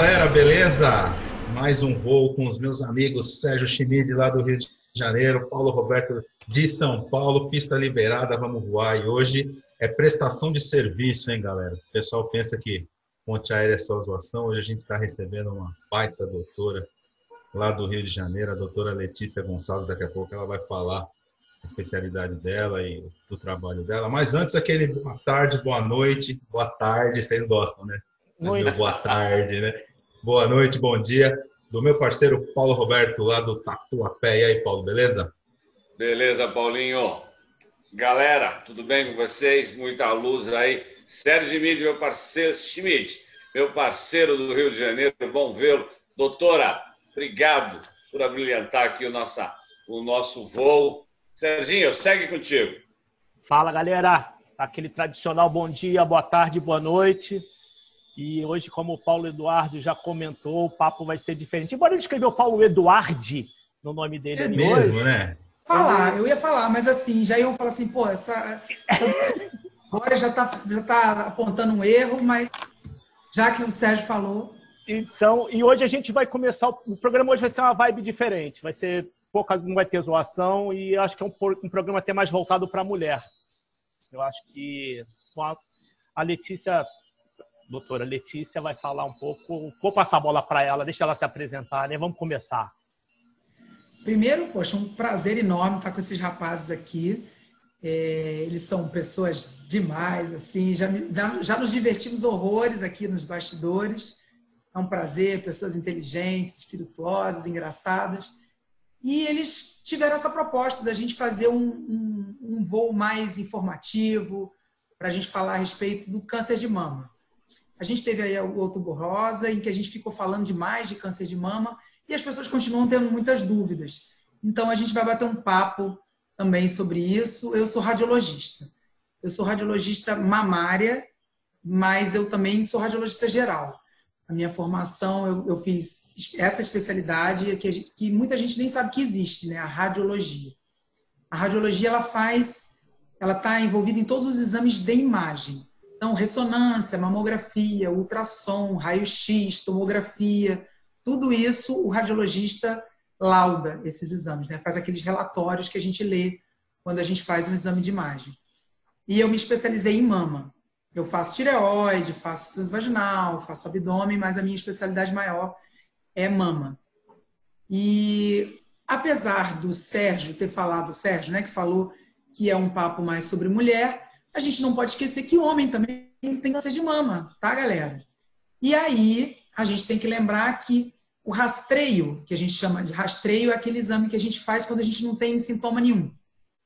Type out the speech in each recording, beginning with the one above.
galera, beleza? Mais um voo com os meus amigos Sérgio Schmid, lá do Rio de Janeiro, Paulo Roberto de São Paulo, pista liberada, vamos voar. E hoje é prestação de serviço, hein, galera? O pessoal pensa que ponte aérea é só zoação. Hoje a gente está recebendo uma baita doutora lá do Rio de Janeiro, a doutora Letícia Gonçalves. Daqui a pouco ela vai falar a especialidade dela e do trabalho dela. Mas antes, aquele boa tarde, boa noite, boa tarde, vocês gostam, né? Muito. Boa tarde, né? Boa noite, bom dia. Do meu parceiro Paulo Roberto, lá do Tatuapé. E aí, Paulo, beleza? Beleza, Paulinho. Galera, tudo bem com vocês? Muita luz aí. Sérgio Schmidt, meu parceiro, Schmidt, meu parceiro do Rio de Janeiro, bom vê-lo. Doutora, obrigado por abrilhantar aqui o, nossa, o nosso voo. Serginho, segue contigo. Fala, galera. Aquele tradicional bom dia, boa tarde, boa noite. E hoje, como o Paulo Eduardo já comentou, o papo vai ser diferente. Embora ele escreveu Paulo Eduardi no nome dele é ali mesmo, hoje. né? Falar, eu ia falar, mas assim, já iam falar assim, pô, essa, essa agora já está já tá apontando um erro, mas já que o Sérgio falou. Então, e hoje a gente vai começar. O programa hoje vai ser uma vibe diferente. Vai ser pouca, não vai ter zoação e acho que é um, um programa até mais voltado para a mulher. Eu acho que a Letícia doutora Letícia vai falar um pouco. Vou passar a bola para ela, deixa ela se apresentar, né? Vamos começar. Primeiro, poxa, um prazer enorme estar com esses rapazes aqui. É, eles são pessoas demais, assim, já, já nos divertimos horrores aqui nos bastidores. É um prazer, pessoas inteligentes, espirituosas, engraçadas. E eles tiveram essa proposta da gente fazer um, um, um voo mais informativo, para a gente falar a respeito do câncer de mama. A gente teve aí o Outubro Rosa, em que a gente ficou falando demais de câncer de mama e as pessoas continuam tendo muitas dúvidas. Então, a gente vai bater um papo também sobre isso. Eu sou radiologista. Eu sou radiologista mamária, mas eu também sou radiologista geral. A minha formação, eu, eu fiz essa especialidade que, gente, que, muita gente nem sabe que existe, né? A radiologia. A radiologia, ela faz, ela está envolvida em todos os exames de imagem. Então, ressonância, mamografia, ultrassom, raio-x, tomografia, tudo isso o radiologista lauda esses exames, né? faz aqueles relatórios que a gente lê quando a gente faz um exame de imagem. E eu me especializei em mama. Eu faço tireoide, faço transvaginal, faço abdômen, mas a minha especialidade maior é mama. E apesar do Sérgio ter falado, o Sérgio, né, que falou que é um papo mais sobre mulher, a gente não pode esquecer que homem também tem câncer de mama, tá, galera? E aí, a gente tem que lembrar que o rastreio, que a gente chama de rastreio, é aquele exame que a gente faz quando a gente não tem sintoma nenhum.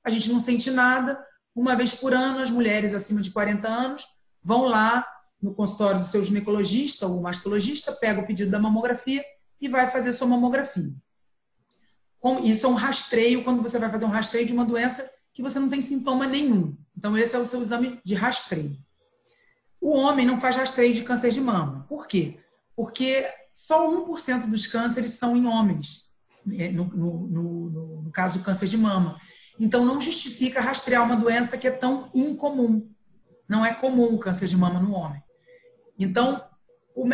A gente não sente nada. Uma vez por ano, as mulheres acima de 40 anos vão lá no consultório do seu ginecologista ou mastologista, pega o pedido da mamografia e vai fazer sua mamografia. Isso é um rastreio quando você vai fazer um rastreio de uma doença que você não tem sintoma nenhum. Então, esse é o seu exame de rastreio. O homem não faz rastreio de câncer de mama. Por quê? Porque só 1% dos cânceres são em homens, né? no, no, no, no caso do câncer de mama. Então, não justifica rastrear uma doença que é tão incomum. Não é comum o câncer de mama no homem. Então, o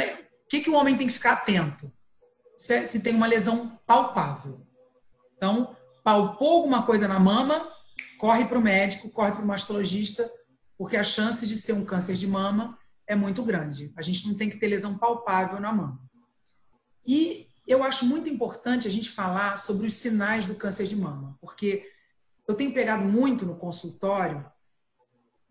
que, que o homem tem que ficar atento? Se, se tem uma lesão palpável. Então, palpou alguma coisa na mama, corre para o médico, corre para o mastologista, porque a chance de ser um câncer de mama é muito grande. A gente não tem que ter lesão palpável na mama. E eu acho muito importante a gente falar sobre os sinais do câncer de mama, porque eu tenho pegado muito no consultório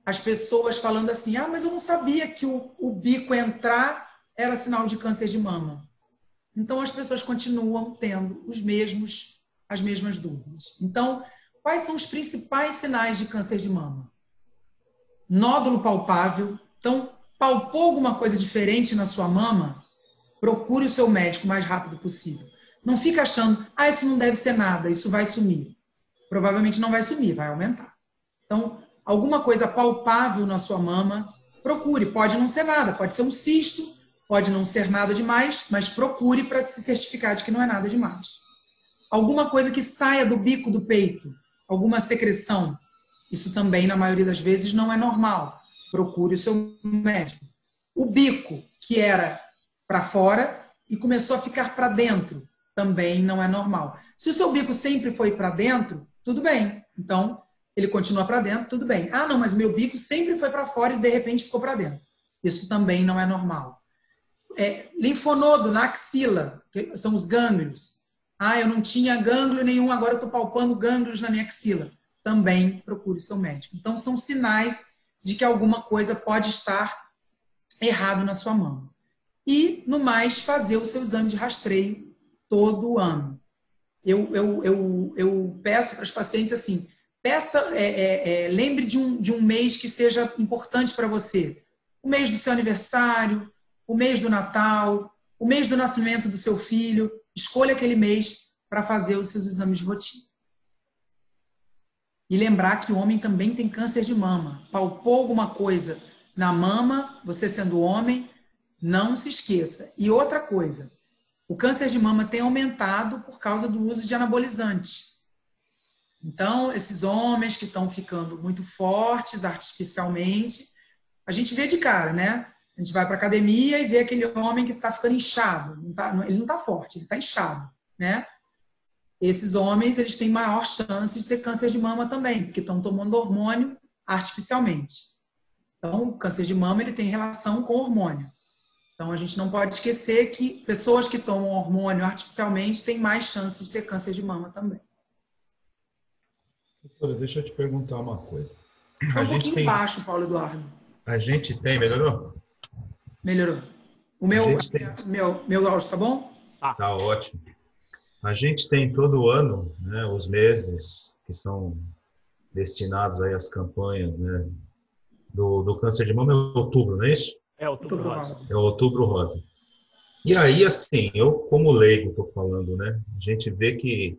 as pessoas falando assim: ah, mas eu não sabia que o, o bico entrar era sinal de câncer de mama. Então as pessoas continuam tendo os mesmos as mesmas dúvidas. Então, Quais são os principais sinais de câncer de mama? Nódulo palpável. Então, palpou alguma coisa diferente na sua mama? Procure o seu médico o mais rápido possível. Não fica achando, ah, isso não deve ser nada, isso vai sumir. Provavelmente não vai sumir, vai aumentar. Então, alguma coisa palpável na sua mama, procure. Pode não ser nada, pode ser um cisto, pode não ser nada demais, mas procure para se certificar de que não é nada demais. Alguma coisa que saia do bico do peito, alguma secreção. Isso também, na maioria das vezes, não é normal. Procure o seu médico. O bico, que era para fora e começou a ficar para dentro. Também não é normal. Se o seu bico sempre foi para dentro, tudo bem. Então, ele continua para dentro, tudo bem. Ah, não, mas meu bico sempre foi para fora e de repente ficou para dentro. Isso também não é normal. É, linfonodo na axila, que são os gânglios. Ah, eu não tinha gânglio nenhum, agora eu estou palpando gânglios na minha axila. Também procure seu médico. Então, são sinais de que alguma coisa pode estar errado na sua mão. E, no mais, fazer o seu exame de rastreio todo ano. Eu, eu, eu, eu peço para os pacientes assim: peça, é, é, é, lembre de um, de um mês que seja importante para você. O mês do seu aniversário, o mês do Natal, o mês do nascimento do seu filho. Escolha aquele mês para fazer os seus exames de rotina. E lembrar que o homem também tem câncer de mama. Palpou alguma coisa na mama, você sendo homem, não se esqueça. E outra coisa, o câncer de mama tem aumentado por causa do uso de anabolizantes. Então, esses homens que estão ficando muito fortes artificialmente, a gente vê de cara, né? A gente vai para academia e vê aquele homem que está ficando inchado. Não tá, ele não está forte, ele está inchado, né? Esses homens, eles têm maior chance de ter câncer de mama também, porque estão tomando hormônio artificialmente. Então, o câncer de mama ele tem relação com hormônio. Então, a gente não pode esquecer que pessoas que tomam hormônio artificialmente têm mais chance de ter câncer de mama também. Doutora, deixa eu te perguntar uma coisa. Tá um a pouquinho tem... baixo, Paulo Eduardo. A gente tem, melhorou? Melhorou. O meu, tem... meu, meu áudio tá bom? Tá. Tá ótimo. A gente tem todo ano, né, os meses que são destinados aí às campanhas, né, do, do câncer de mama é outubro, não é isso? É outubro rosa. É outubro rosa. E aí, assim, eu como leigo estou falando, né, a gente vê que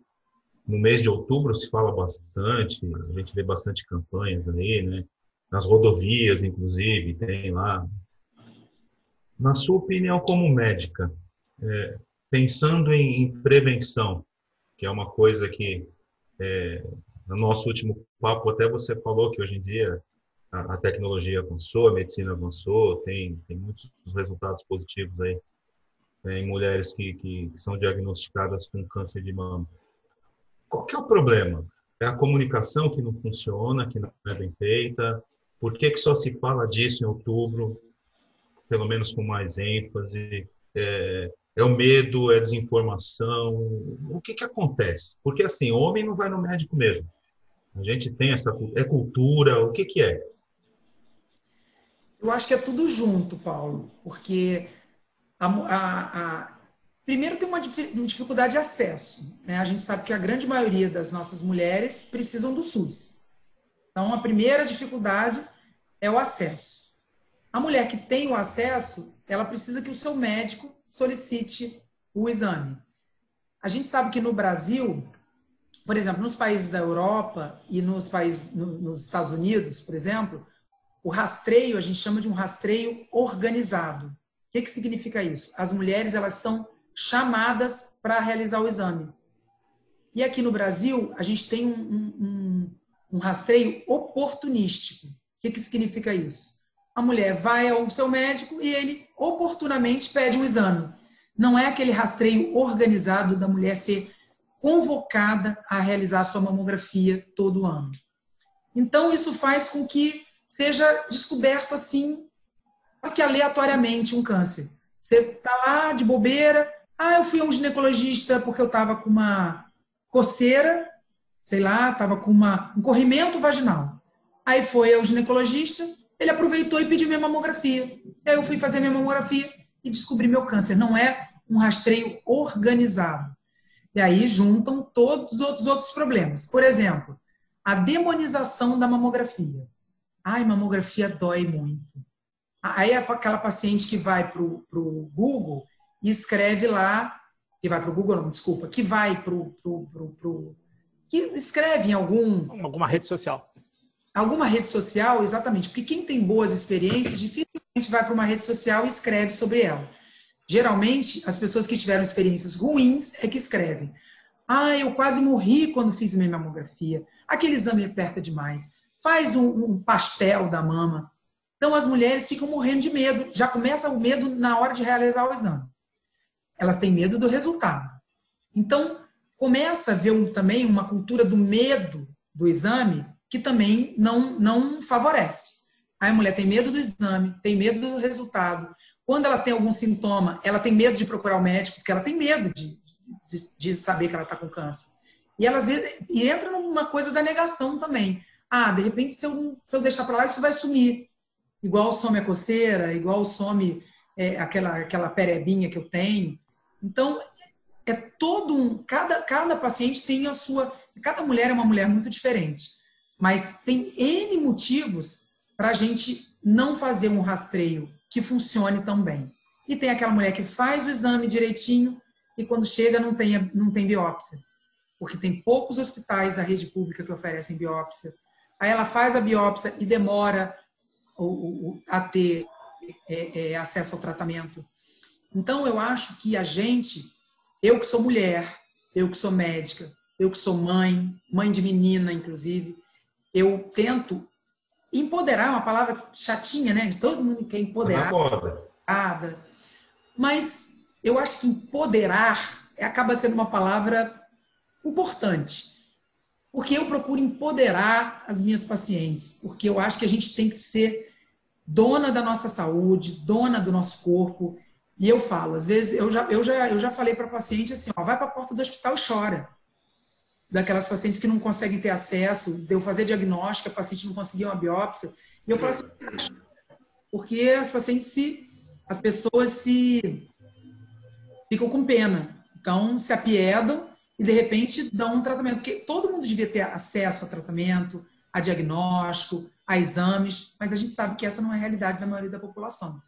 no mês de outubro se fala bastante, a gente vê bastante campanhas aí, né? Nas rodovias, inclusive, tem lá. Na sua opinião, como médica, é, pensando em, em, prevenção, que é uma coisa que é, no nosso último papo até você falou que hoje em dia a, a tecnologia avançou, a medicina avançou, tem, tem muitos resultados positivos aí né, em mulheres que, que são diagnosticadas com câncer de mama. Qual que é o problema? É a comunicação que não funciona, que não é bem feita? Por que, que só se fala disso em outubro, pelo menos com mais ênfase? É, é o medo, é a desinformação? O que, que acontece? Porque, assim, homem não vai no médico mesmo. A gente tem essa... É cultura? O que, que é? Eu acho que é tudo junto, Paulo, porque a, a, a Primeiro, tem uma dificuldade de acesso. Né? A gente sabe que a grande maioria das nossas mulheres precisam do SUS. Então, a primeira dificuldade é o acesso. A mulher que tem o acesso, ela precisa que o seu médico solicite o exame. A gente sabe que no Brasil, por exemplo, nos países da Europa e nos países nos Estados Unidos, por exemplo, o rastreio a gente chama de um rastreio organizado. O que, que significa isso? As mulheres elas são chamadas para realizar o exame. E aqui no Brasil, a gente tem um, um, um rastreio oportunístico. O que, que significa isso? A mulher vai ao seu médico e ele oportunamente pede um exame. Não é aquele rastreio organizado da mulher ser convocada a realizar sua mamografia todo ano. Então, isso faz com que seja descoberto assim, quase que aleatoriamente, um câncer. Você está lá de bobeira, ah, eu fui a um ginecologista porque eu estava com uma coceira, sei lá, estava com uma, um corrimento vaginal. Aí foi ao ginecologista, ele aproveitou e pediu minha mamografia. Aí eu fui fazer minha mamografia e descobri meu câncer. Não é um rastreio organizado. E aí juntam todos os outros, problemas. Por exemplo, a demonização da mamografia. Ai, mamografia dói muito. Aí é aquela paciente que vai para o Google e escreve lá, que vai para o Google, não, desculpa, que vai para o. que escreve em algum. Alguma rede social. Alguma rede social, exatamente. Porque quem tem boas experiências dificilmente vai para uma rede social e escreve sobre ela. Geralmente, as pessoas que tiveram experiências ruins é que escrevem. Ah, eu quase morri quando fiz minha mamografia. Aquele exame aperta demais. Faz um, um pastel da mama. Então as mulheres ficam morrendo de medo, já começa o medo na hora de realizar o exame. Elas têm medo do resultado. Então começa a ver um, também uma cultura do medo do exame que também não, não favorece. Aí a mulher tem medo do exame, tem medo do resultado. Quando ela tem algum sintoma, ela tem medo de procurar o médico, porque ela tem medo de, de, de saber que ela está com câncer. E ela às vezes e entra numa coisa da negação também. Ah, de repente, se eu, se eu deixar para lá, isso vai sumir. Igual some a coceira, igual some é, aquela, aquela perebinha que eu tenho. Então, é todo um. Cada, cada paciente tem a sua. Cada mulher é uma mulher muito diferente. Mas tem N motivos para a gente não fazer um rastreio que funcione tão bem. E tem aquela mulher que faz o exame direitinho e quando chega não tem, não tem biópsia. Porque tem poucos hospitais da rede pública que oferecem biópsia. Aí ela faz a biópsia e demora a ter é, é, acesso ao tratamento. Então, eu acho que a gente, eu que sou mulher, eu que sou médica, eu que sou mãe, mãe de menina, inclusive, eu tento empoderar, é uma palavra chatinha, né? De todo mundo quer empoderar. Mas eu acho que empoderar acaba sendo uma palavra importante. Porque eu procuro empoderar as minhas pacientes, porque eu acho que a gente tem que ser dona da nossa saúde, dona do nosso corpo. E eu falo, às vezes, eu já, eu já, eu já falei para paciente assim: ó, vai para a porta do hospital e chora daquelas pacientes que não conseguem ter acesso, de eu fazer diagnóstico, a paciente não conseguia uma biópsia. E eu falo assim, porque as pacientes se, as pessoas se ficam com pena. Então, se apiedam e de repente dão um tratamento. Porque todo mundo devia ter acesso a tratamento, a diagnóstico, a exames, mas a gente sabe que essa não é a realidade da maioria da população.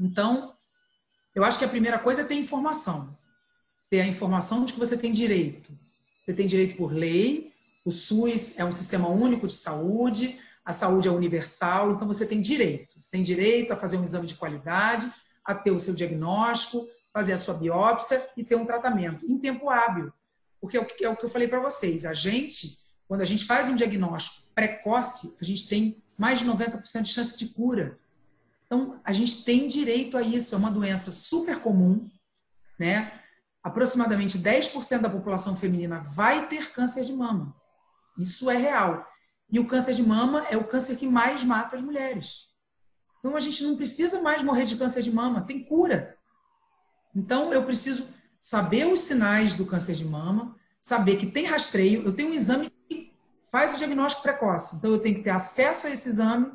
Então, eu acho que a primeira coisa é ter informação. Ter a informação de que você tem direito você tem direito por lei, o SUS é um sistema único de saúde, a saúde é universal, então você tem direito. Você tem direito a fazer um exame de qualidade, a ter o seu diagnóstico, fazer a sua biópsia e ter um tratamento em tempo hábil. Porque é o que, é o que eu falei para vocês. A gente, quando a gente faz um diagnóstico precoce, a gente tem mais de 90% de chance de cura. Então, a gente tem direito a isso. É uma doença super comum, né? Aproximadamente 10% da população feminina vai ter câncer de mama. Isso é real. E o câncer de mama é o câncer que mais mata as mulheres. Então a gente não precisa mais morrer de câncer de mama, tem cura. Então eu preciso saber os sinais do câncer de mama, saber que tem rastreio, eu tenho um exame que faz o diagnóstico precoce. Então eu tenho que ter acesso a esse exame,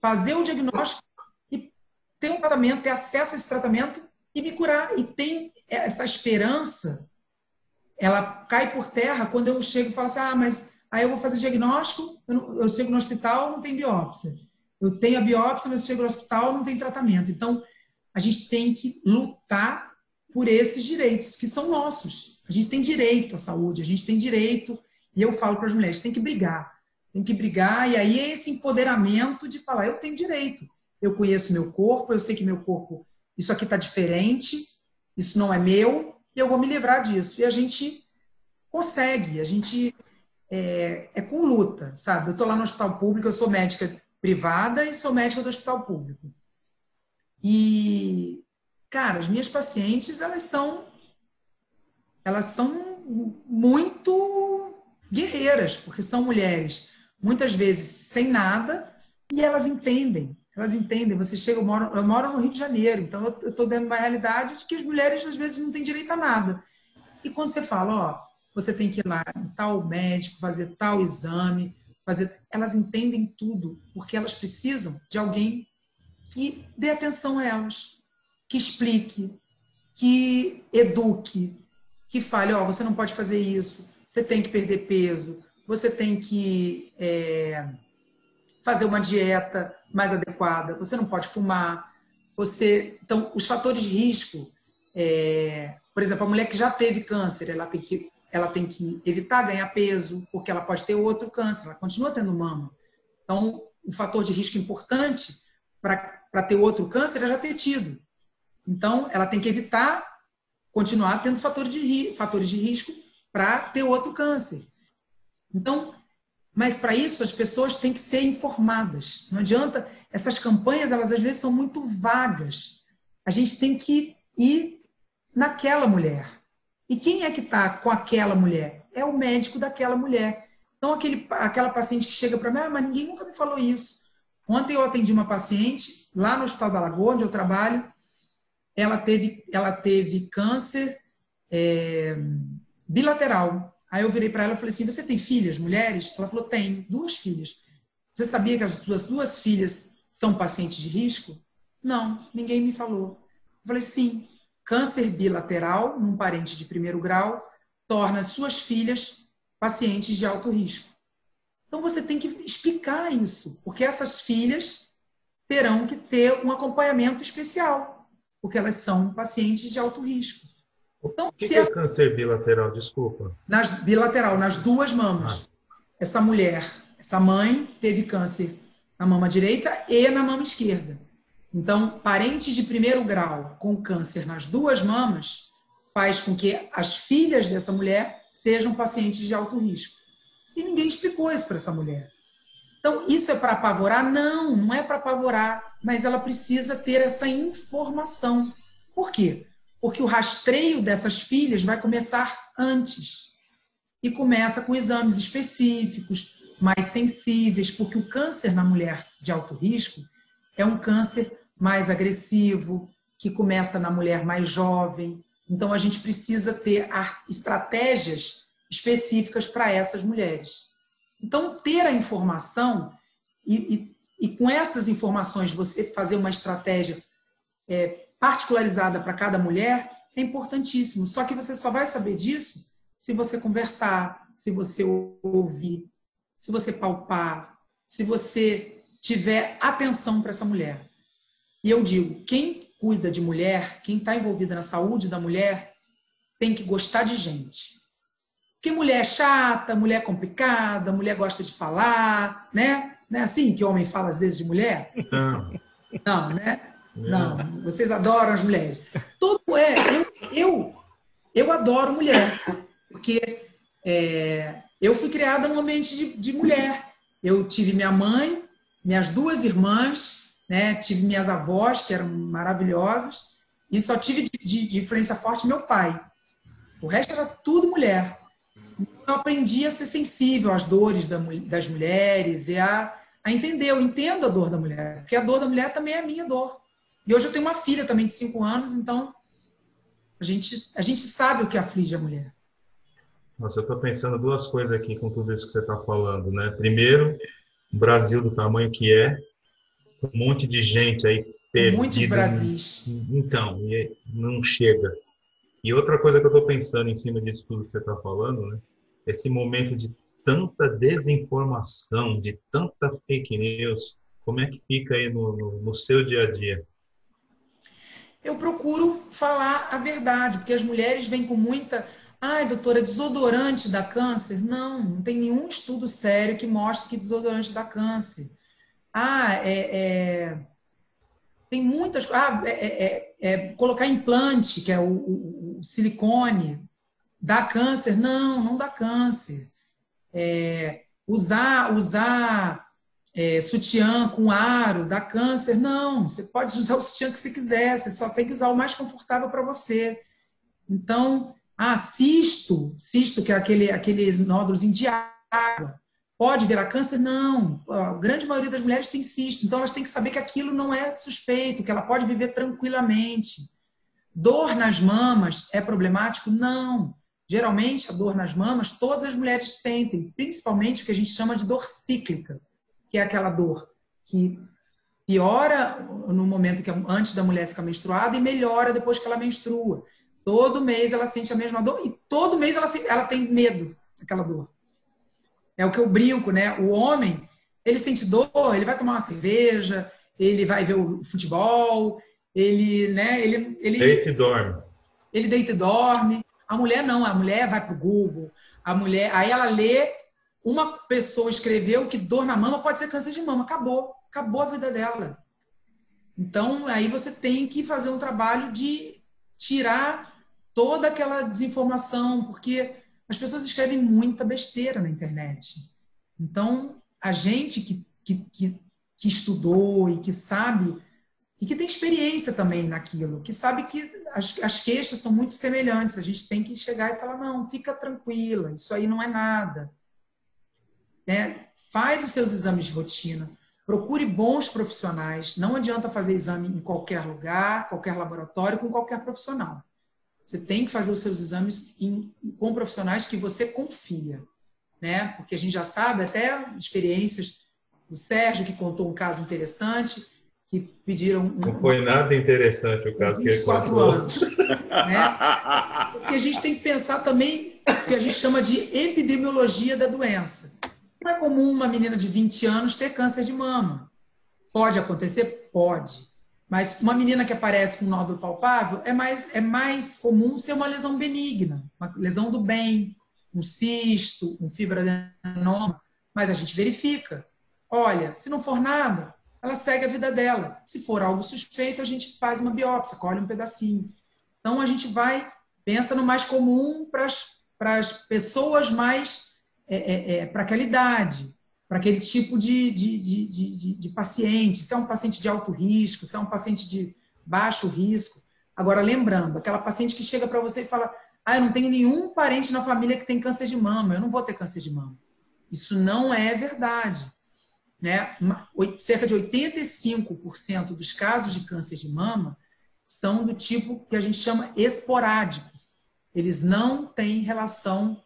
fazer o diagnóstico e ter um tratamento, ter acesso a esse tratamento e me curar. E tem essa esperança, ela cai por terra quando eu chego e falo assim: ah, mas aí eu vou fazer diagnóstico, eu, não, eu chego no hospital, não tem biópsia. Eu tenho a biópsia, mas eu chego no hospital, não tem tratamento. Então, a gente tem que lutar por esses direitos que são nossos. A gente tem direito à saúde, a gente tem direito, e eu falo para as mulheres, tem que brigar. Tem que brigar, e aí é esse empoderamento de falar, eu tenho direito. Eu conheço meu corpo, eu sei que meu corpo isso aqui está diferente, isso não é meu, e eu vou me livrar disso. E a gente consegue, a gente é, é com luta, sabe? Eu estou lá no hospital público, eu sou médica privada e sou médica do hospital público. E, cara, as minhas pacientes, elas são, elas são muito guerreiras, porque são mulheres, muitas vezes sem nada, e elas entendem elas entendem. Você chega, eu moro, eu moro no Rio de Janeiro, então eu estou dentro de uma realidade de que as mulheres às vezes não têm direito a nada. E quando você fala, ó, você tem que ir lá em tal médico, fazer tal exame, fazer, elas entendem tudo, porque elas precisam de alguém que dê atenção a elas, que explique, que eduque, que fale, ó, você não pode fazer isso, você tem que perder peso, você tem que é, fazer uma dieta mais adequada, você não pode fumar, você. Então, os fatores de risco, é, por exemplo, a mulher que já teve câncer, ela tem que, ela tem que evitar ganhar peso, porque ela pode ter outro câncer, ela continua tendo mama. Então, um fator de risco importante para ter outro câncer é já ter tido. Então, ela tem que evitar continuar tendo fatores de, fatores de risco para ter outro câncer. Então, Mas para isso as pessoas têm que ser informadas. Não adianta, essas campanhas, elas às vezes são muito vagas. A gente tem que ir naquela mulher. E quem é que está com aquela mulher? É o médico daquela mulher. Então, aquele, aquela paciente que chega para mim, ah, mas ninguém nunca me falou isso. Ontem eu atendi uma paciente lá no Hospital da Lagoa, onde eu trabalho. Ela teve, ela teve câncer é, bilateral. Aí eu virei para ela e falei assim: Você tem filhas, mulheres? Ela falou: Tenho, duas filhas. Você sabia que as suas duas filhas são pacientes de risco? Não, ninguém me falou. Eu falei: Sim, câncer bilateral num parente de primeiro grau torna suas filhas pacientes de alto risco. Então você tem que explicar isso, porque essas filhas terão que ter um acompanhamento especial, porque elas são pacientes de alto risco. Então, o que, que é essa... câncer bilateral? Desculpa. Nas, bilateral, nas duas mamas. Ah. Essa mulher, essa mãe, teve câncer na mama direita e na mama esquerda. Então, parentes de primeiro grau com câncer nas duas mamas faz com que as filhas dessa mulher sejam pacientes de alto risco. E ninguém explicou isso para essa mulher. Então, isso é para apavorar? Não, não é para apavorar, mas ela precisa ter essa informação. Por quê? Porque o rastreio dessas filhas vai começar antes. E começa com exames específicos, mais sensíveis, porque o câncer na mulher de alto risco é um câncer mais agressivo, que começa na mulher mais jovem. Então, a gente precisa ter estratégias específicas para essas mulheres. Então, ter a informação e, e, e, com essas informações você fazer uma estratégia é, particularizada para cada mulher é importantíssimo. Só que você só vai saber disso se você conversar, se você ouvir, se você palpar, se você tiver atenção para essa mulher. E eu digo, quem cuida de mulher, quem está envolvida na saúde da mulher, tem que gostar de gente. Porque mulher é chata, mulher é complicada, mulher gosta de falar, né? Não é assim que homem fala às vezes de mulher? Não. Não, né? Não, vocês adoram as mulheres. Tudo é. Eu, eu, eu adoro mulher, porque é, eu fui criada num ambiente de, de, mulher. Eu tive minha mãe, minhas duas irmãs, né? tive minhas avós, que eram maravilhosas, e só tive de, de, de influência forte meu pai. O resto era tudo mulher. Eu aprendi a ser sensível às dores das mulheres e a, a entender. Eu entendo a dor da mulher, porque a dor da mulher também é a minha dor. E hoje eu tenho uma filha também de cinco anos, então a gente, a gente sabe o que aflige a mulher. Nossa, eu estou pensando duas coisas aqui com tudo isso que você está falando, né? Primeiro, o Brasil do tamanho que é, um monte de gente aí perdida. Muitos Brasis. Então, não chega. E outra coisa que eu estou pensando em cima disso tudo que você está falando, né? Esse momento de tanta desinformação, de tanta fake news, como é que fica aí no, no, no seu dia a dia? Eu procuro falar a verdade, porque as mulheres vêm com muita. Ai, doutora, desodorante dá câncer? Não, não tem nenhum estudo sério que mostre que desodorante dá câncer. Ah, é, é... tem muitas ah, é, é, é, é colocar implante, que é o, o, o, silicone, dá câncer? Não, não dá câncer. É, usar, usar é, sutiã com aro, dá câncer. Não, você pode usar o sutiã que você quiser, você só tem que usar o mais confortável para você. Então, ah, cisto, cisto, que é aquele, aquele nódulozinho de água, pode virar câncer? Não. A grande maioria das mulheres tem cisto, então elas têm que saber que aquilo não é suspeito, que ela pode viver tranquilamente. Dor nas mamas é problemático? Não. Geralmente, a dor nas mamas, todas as mulheres sentem, principalmente o que a gente chama de dor cíclica que é aquela dor que piora no momento que antes da mulher ficar menstruada e melhora depois que ela menstrua. Todo mês ela sente a mesma dor e todo mês ela, ela tem medo daquela dor. É o que eu brinco, né? O homem, ele sente dor, ele vai tomar uma cerveja, ele vai ver o futebol, ele, né? Ele, ele deita e dorme. Ele deita e dorme. A mulher não, a mulher vai pro Google, a mulher, aí ela lê uma pessoa escreveu que dor na mama pode ser câncer de mama. Acabou. Acabou a vida dela. Então, aí você tem que fazer um trabalho de tirar toda aquela desinformação, porque as pessoas escrevem muita besteira na internet. Então, a gente que, que, que, que estudou e que sabe, e que tem experiência também naquilo, que sabe que as, as queixas são muito semelhantes, a gente tem que chegar e falar: não, fica tranquila, isso aí não é nada. Né? Faz os seus exames de rotina, procure bons profissionais. Não adianta fazer exame em qualquer lugar, qualquer laboratório, com qualquer profissional. Você tem que fazer os seus exames em, com profissionais que você confia, né? Porque a gente já sabe até experiências. O Sérgio que contou um caso interessante que pediram. Um, Não foi nada interessante o caso que ele contou. anos. Né? Porque a gente tem que pensar também o que a gente chama de epidemiologia da doença. Não é comum uma menina de 20 anos ter câncer de mama. Pode acontecer? Pode. Mas uma menina que aparece com nódulo palpável é mais, é mais comum ser uma lesão benigna, uma lesão do bem, um cisto, um fibroadenoma. Mas a gente verifica. Olha, se não for nada, ela segue a vida dela. Se for algo suspeito, a gente faz uma biópsia, colhe um pedacinho. Então a gente vai, pensa no mais comum para as pessoas mais é, é, é, para aquela idade, para aquele tipo de, de, de, de, de paciente. Se é um paciente de alto risco, se é um paciente de baixo risco. Agora, lembrando, aquela paciente que chega para você e fala: Ah, eu não tenho nenhum parente na família que tem câncer de mama, eu não vou ter câncer de mama. Isso não é verdade. Né? Cerca de 85% dos casos de câncer de mama são do tipo que a gente chama esporádicos. Eles não têm relação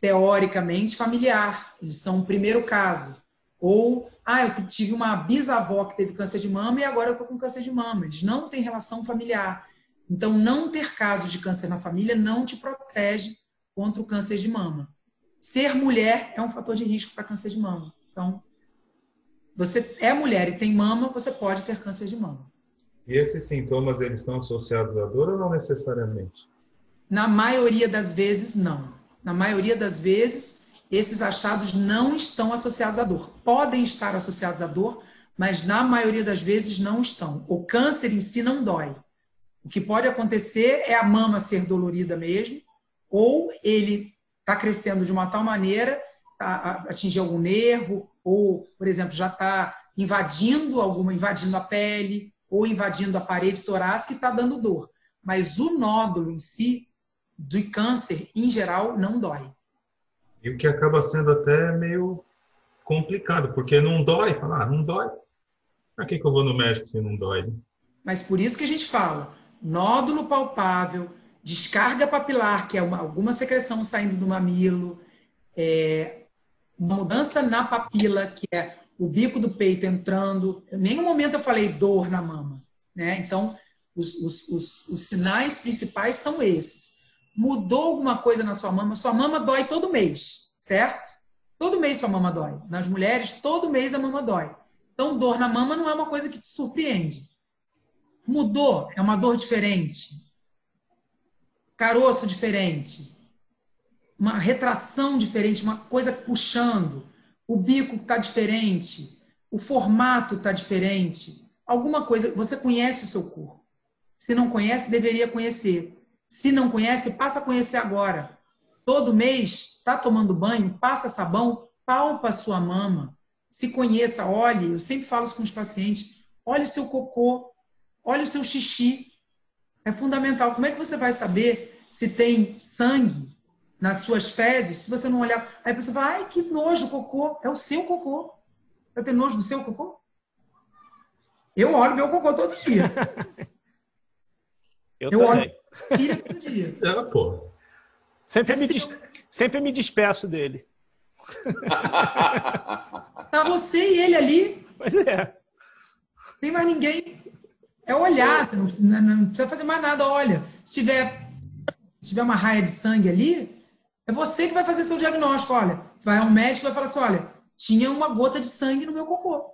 teoricamente familiar. Eles são o primeiro caso. Ou, ah, eu tive uma bisavó que teve câncer de mama e agora eu estou com câncer de mama. Eles não têm relação familiar. Então, não ter casos de câncer na família não te protege contra o câncer de mama. Ser mulher é um fator de risco para câncer de mama. Então, você é mulher e tem mama, você pode ter câncer de mama. E esses sintomas, eles estão associados à dor ou não necessariamente? Na maioria das vezes, não. Na maioria das vezes, esses achados não estão associados à dor. Podem estar associados à dor, mas na maioria das vezes não estão. O câncer em si não dói. O que pode acontecer é a mama ser dolorida mesmo, ou ele está crescendo de uma tal maneira, tá, atingir algum nervo, ou, por exemplo, já está invadindo alguma, invadindo a pele, ou invadindo a parede torácica e está dando dor. Mas o nódulo em si de câncer, em geral, não dói. E o que acaba sendo até meio complicado, porque não dói. Fala, ah, não dói. Para que, que eu vou no médico se não dói? Mas por isso que a gente fala, nódulo palpável, descarga papilar, que é uma, alguma secreção saindo do mamilo, é, uma mudança na papila, que é o bico do peito entrando. Em nenhum momento eu falei dor na mama. Né? Então, os, os, os, os sinais principais são esses mudou alguma coisa na sua mama, sua mama dói todo mês, certo? Todo mês sua mama dói. Nas mulheres, todo mês a mama dói. Então, dor na mama não é uma coisa que te surpreende. Mudou, é uma dor diferente. Caroço diferente. Uma retração diferente, uma coisa puxando. O bico está diferente. O formato está diferente. Alguma coisa. Você conhece o seu corpo. Se não conhece, deveria conhecer. Se não conhece, passa a conhecer agora. Todo mês, está tomando banho, passa sabão, palpa a sua mama. Se conheça, olhe. Eu sempre falo isso com os pacientes. Olhe o seu cocô, olhe o seu xixi. É fundamental. Como é que você vai saber se tem sangue nas suas fezes se você não olhar? Aí você fala, ai, que nojo cocô. É o seu cocô. Vai ter nojo do seu cocô? Eu olho meu cocô todo dia. Eu, eu também. olho Filha todo dia. É, pô. Sempre, é me, des... Sempre me despeço dele. tá você e ele ali. Pois é. Tem mais ninguém. É olhar, você não precisa, não precisa fazer mais nada. Olha, se tiver, se tiver uma raia de sangue ali, é você que vai fazer seu diagnóstico. Olha, vai um médico e vai falar assim: olha, tinha uma gota de sangue no meu cocô.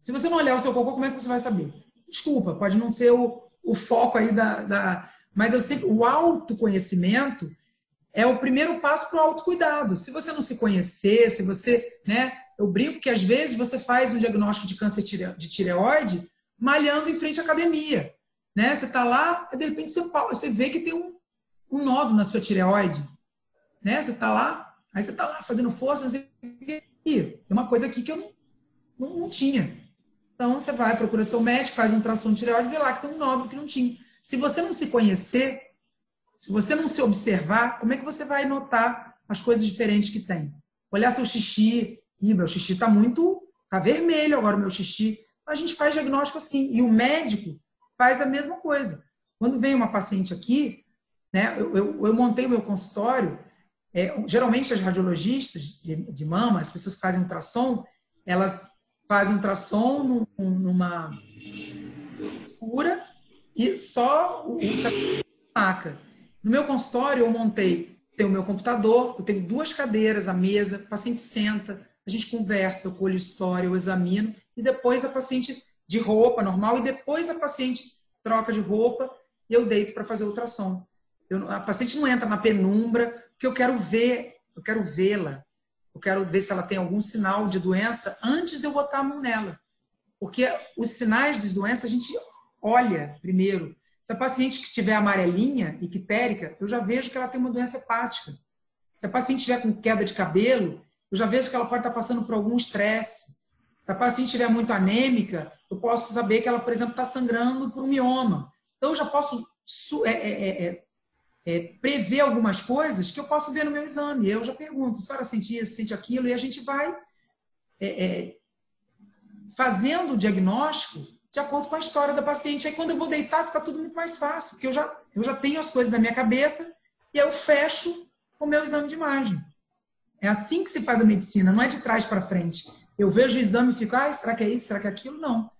Se você não olhar o seu cocô, como é que você vai saber? Desculpa, pode não ser o, o foco aí da, da, mas eu sei que o autoconhecimento é o primeiro passo para o autocuidado. Se você não se conhecer, se você, né, eu brinco que às vezes você faz um diagnóstico de câncer de tireoide malhando em frente à academia, né? Você está lá, de repente você, vê que tem um, um nódulo na sua tireoide, né? Você está lá, aí você está lá fazendo força, não sei o. E tem uma coisa aqui que eu não, não, não tinha. Então, você vai, procura seu médico, faz um tração de tireoide vê lá que tem um nódulo que não tinha. Se você não se conhecer, se você não se observar, como é que você vai notar as coisas diferentes que tem? Olhar seu xixi, meu xixi está muito, está vermelho agora o meu xixi. A gente faz diagnóstico assim. E o médico faz a mesma coisa. Quando vem uma paciente aqui, né, eu, eu, eu montei o meu consultório, é, geralmente as radiologistas de, de mama, as pessoas que fazem ultrassom, elas fazem ultrassom num, numa escura e só o maca. No meu consultório eu montei, tenho o meu computador, eu tenho duas cadeiras, a mesa, o paciente senta, a gente conversa, eu colho história, eu examino, e depois a paciente de roupa normal, e depois a paciente troca de roupa e eu deito para fazer ultrassom. Eu, a paciente não entra na penumbra, porque eu quero ver, eu quero vê-la. Eu quero ver se ela tem algum sinal de doença antes de eu botar a mão nela. Porque os sinais de doença a gente olha primeiro. Se a paciente que tiver amarelinha, ictérica, eu já vejo que ela tem uma doença hepática. Se a paciente tiver com queda de cabelo, eu já vejo que ela pode estar passando por algum estresse. Se a paciente estiver muito anêmica, eu posso saber que ela, por exemplo, está sangrando por um mioma. Então, eu já posso é é, é, é, é, prever algumas coisas que eu posso ver no meu exame. Eu já pergunto, a senhora sente isso, sente aquilo, e a gente vai é, fazendo o diagnóstico de acordo com a história da paciente. Aí, quando eu vou deitar, fica tudo muito mais fácil, porque eu já, eu já tenho as coisas na minha cabeça e eu fecho o meu exame de imagem. É assim que se faz a medicina, não é de trás para frente. Eu vejo o exame e fico, ah, será que é isso? Será que é aquilo? Não.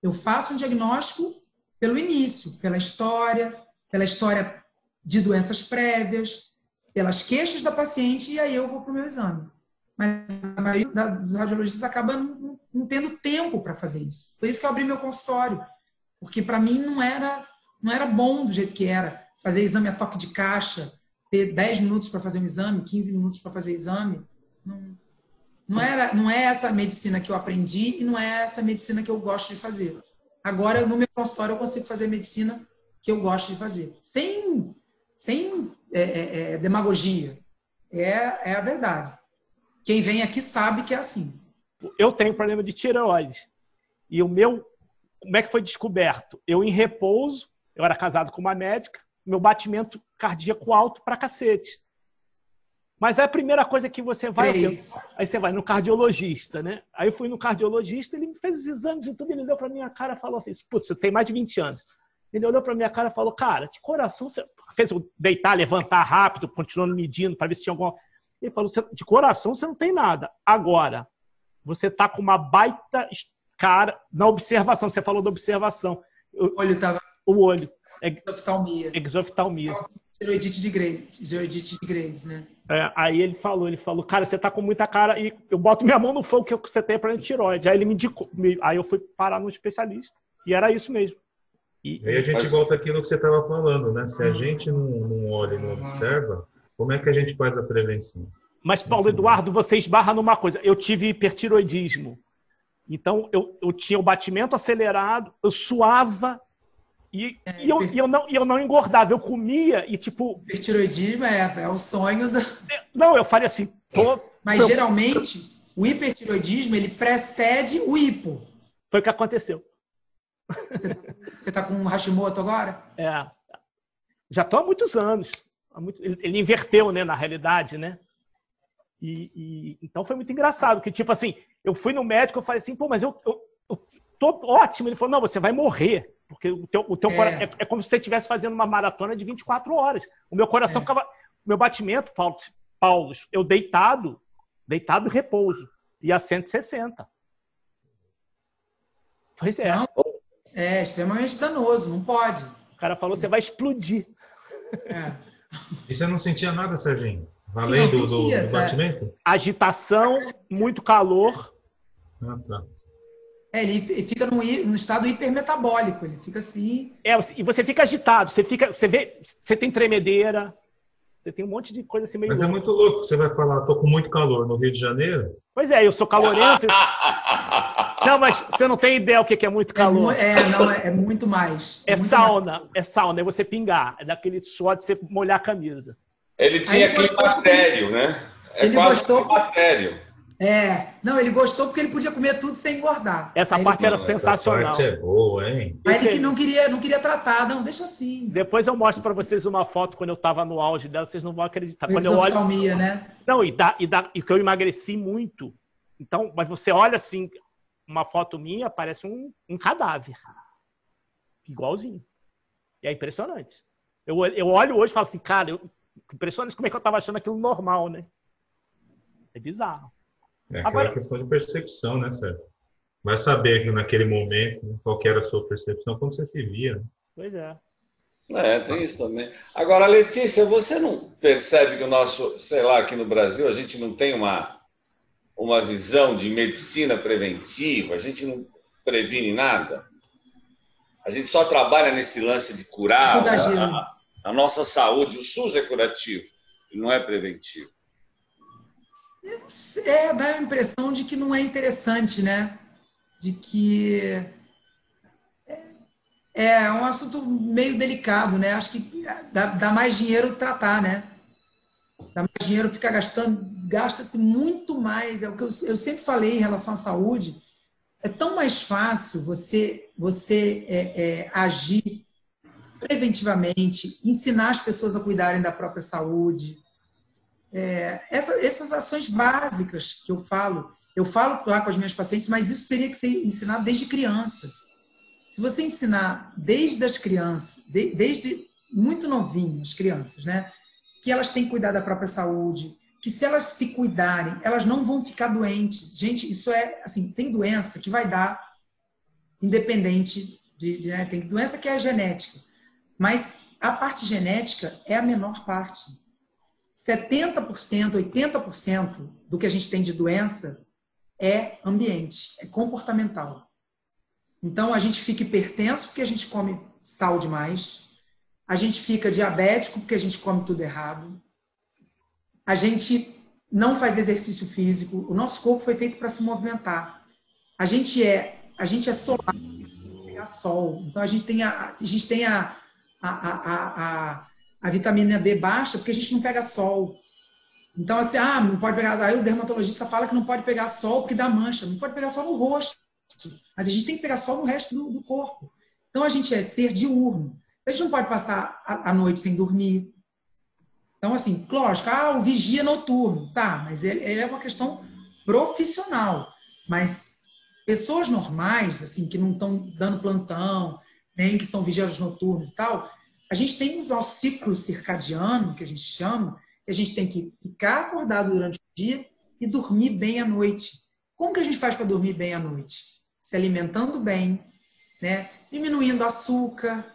Eu faço um diagnóstico pelo início, pela história, pela história de doenças prévias, pelas queixas da paciente, e aí eu vou para o meu exame. Mas a maioria dos radiologistas acaba não, não tendo tempo para fazer isso. Por isso que eu abri meu consultório. Porque para mim não era, não era bom do jeito que era. Fazer exame a toque de caixa, ter 10 minutos para fazer um exame, 15 minutos para fazer exame. Não, não, era, não é essa medicina que eu aprendi e não é essa medicina que eu gosto de fazer. Agora, no meu consultório, eu consigo fazer medicina que eu gosto de fazer. Sem, sem é, é, é, demagogia. É, é a verdade. Quem vem aqui sabe que é assim. Eu tenho problema de tireoide. E o meu, como é que foi descoberto? Eu, em repouso, eu era casado com uma médica, meu batimento cardíaco alto pra cacete. Mas é a primeira coisa que você vai. Aí você vai no cardiologista, né? Aí eu fui no cardiologista, ele me fez os exames e tudo, ele olhou pra minha cara e falou assim: Putz, você tem mais de 20 anos. Ele olhou pra minha cara e falou: Cara, de coração, você fez eu deitar, levantar rápido, continuando medindo para ver se tinha alguma. Ele falou: De coração você não tem nada. Agora, você tá com uma baita cara na observação. Você falou da observação. O olho tava. O olho. Exoftalmia. Exoftalmia. Tiroidite de Graves, tiroidite de Graves, né? É, aí ele falou, ele falou, cara, você tá com muita cara e eu boto minha mão no fogo que você tem para tiroide. Aí ele me indicou, me, aí eu fui parar no especialista e era isso mesmo. E, e aí a gente mas... volta aquilo que você estava falando, né? Se a gente não, não olha e não observa, como é que a gente faz a prevenção? Mas, Paulo Eduardo, você esbarra numa coisa. Eu tive hipertiroidismo. Então, eu, eu tinha o batimento acelerado, eu suava e, é, e, eu, e, eu não, e eu não engordava, eu comia e tipo. Hipertiroidismo é, é o sonho da. Não, eu falei assim. Mas eu... geralmente o hipertiroidismo ele precede o hipo. Foi o que aconteceu. Você está com um Hashimoto agora? É. Já estou há muitos anos. Há muito... ele, ele, inverteu, né, na realidade, né? E, e, então foi muito engraçado, que tipo assim, eu fui no médico, eu falei assim, pô, mas eu, eu, eu tô ótimo. Ele falou, não, você vai morrer. Porque o teu, o teu é. É, é como se você estivesse fazendo uma maratona de 24 horas. O meu coração é. ficava. O meu batimento, Paulo, Paulo, eu deitado, deitado repouso, ia a 160. Pois é. Não, é extremamente danoso, não pode. O cara falou: você vai explodir. É. E você não sentia nada, Serginho? Além Sim, do, do, do batimento? Agitação, muito calor. Ah, tá. É, ele fica no, no, estado hipermetabólico, ele fica assim. É, e você fica agitado, você fica, você vê, você tem tremedeira, você tem um monte de coisa assim meio. Mas é louco. é muito louco, você vai falar, tô com muito calor no Rio de Janeiro. Pois é, eu sou calorento. não, mas você não tem ideia o que é muito calor. É, é não, é, é, muito mais. É, é muito sauna, mais. é sauna, é você pingar, é daquele suor de você molhar a camisa. Ele tinha climatério, né? É ele gostou. climatério. É, não, ele gostou porque ele podia comer tudo sem engordar. Essa Aí parte ele... era sensacional. Essa parte é boa, hein? Mas ele que não queria, não queria tratar, não, deixa assim. Depois eu mostro para vocês uma foto quando eu estava no auge dela, vocês não vão acreditar. Quando eu olho, né? Não, e dá, e dá, e que eu emagreci muito. Então, mas você olha assim, uma foto minha parece um, um cadáver, igualzinho. E é impressionante. Eu, eu olho hoje e falo assim, cara, eu, impressionante como é que eu estava achando aquilo normal, né? É bizarro. É aquela Agora, questão de percepção, né, Sérgio? Vai saber que naquele momento qual era a sua percepção quando você se via. Né? Pois é. É, tem isso também. Agora, Letícia, você não percebe que o nosso, sei lá, aqui no Brasil, a gente não tem uma, uma visão de medicina preventiva, a gente não previne nada? A gente só trabalha nesse lance de curar a, a nossa saúde. O SUS é curativo, não é preventivo. É, dá a impressão de que não é interessante, né? De que é, é um assunto meio delicado, né? Acho que dá, dá mais dinheiro tratar, né? Dá mais dinheiro ficar gastando, gasta-se muito mais. É o que eu, eu, sempre falei em relação à saúde. É tão mais fácil você, você é, é, agir preventivamente, ensinar as pessoas a cuidarem da própria saúde, é, essa, essas ações básicas que eu falo, eu falo lá com as minhas pacientes, mas isso teria que ser ensinado desde criança. Se você ensinar desde as crianças, de, desde muito novinho, as crianças, né? Que elas têm que cuidar da própria saúde, que se elas se cuidarem, elas não vão ficar doentes. Gente, isso é assim, tem doença que vai dar independente de, de né? tem doença que é genética, mas a parte genética é a menor parte. 70%, 80% do que a gente tem de doença é ambiente, é comportamental. Então a gente fica hipertenso porque a gente come sal demais, a gente fica diabético porque a gente come tudo errado, a gente não faz exercício físico, o nosso corpo foi feito para se movimentar. A gente é, a gente é solar, pegar sol. Então a gente tem a, a gente tem a, a, a, a a vitamina D baixa porque a gente não pega sol. Então, assim, ah, não pode pegar. Aí o dermatologista fala que não pode pegar sol porque dá mancha. Não pode pegar sol no rosto. Mas a gente tem que pegar sol no resto do, do corpo. Então, a gente é ser diurno. A gente não pode passar a, a noite sem dormir. Então, assim, lógico, ah, o vigia noturno. Tá, mas ele, ele é uma questão profissional. Mas pessoas normais, assim, que não estão dando plantão, nem que são vigias noturnos e tal, a gente tem o nosso ciclo circadiano, que a gente chama, que a gente tem que ficar acordado durante o dia e dormir bem à noite. Como que a gente faz para dormir bem à noite? Se alimentando bem, né? diminuindo açúcar,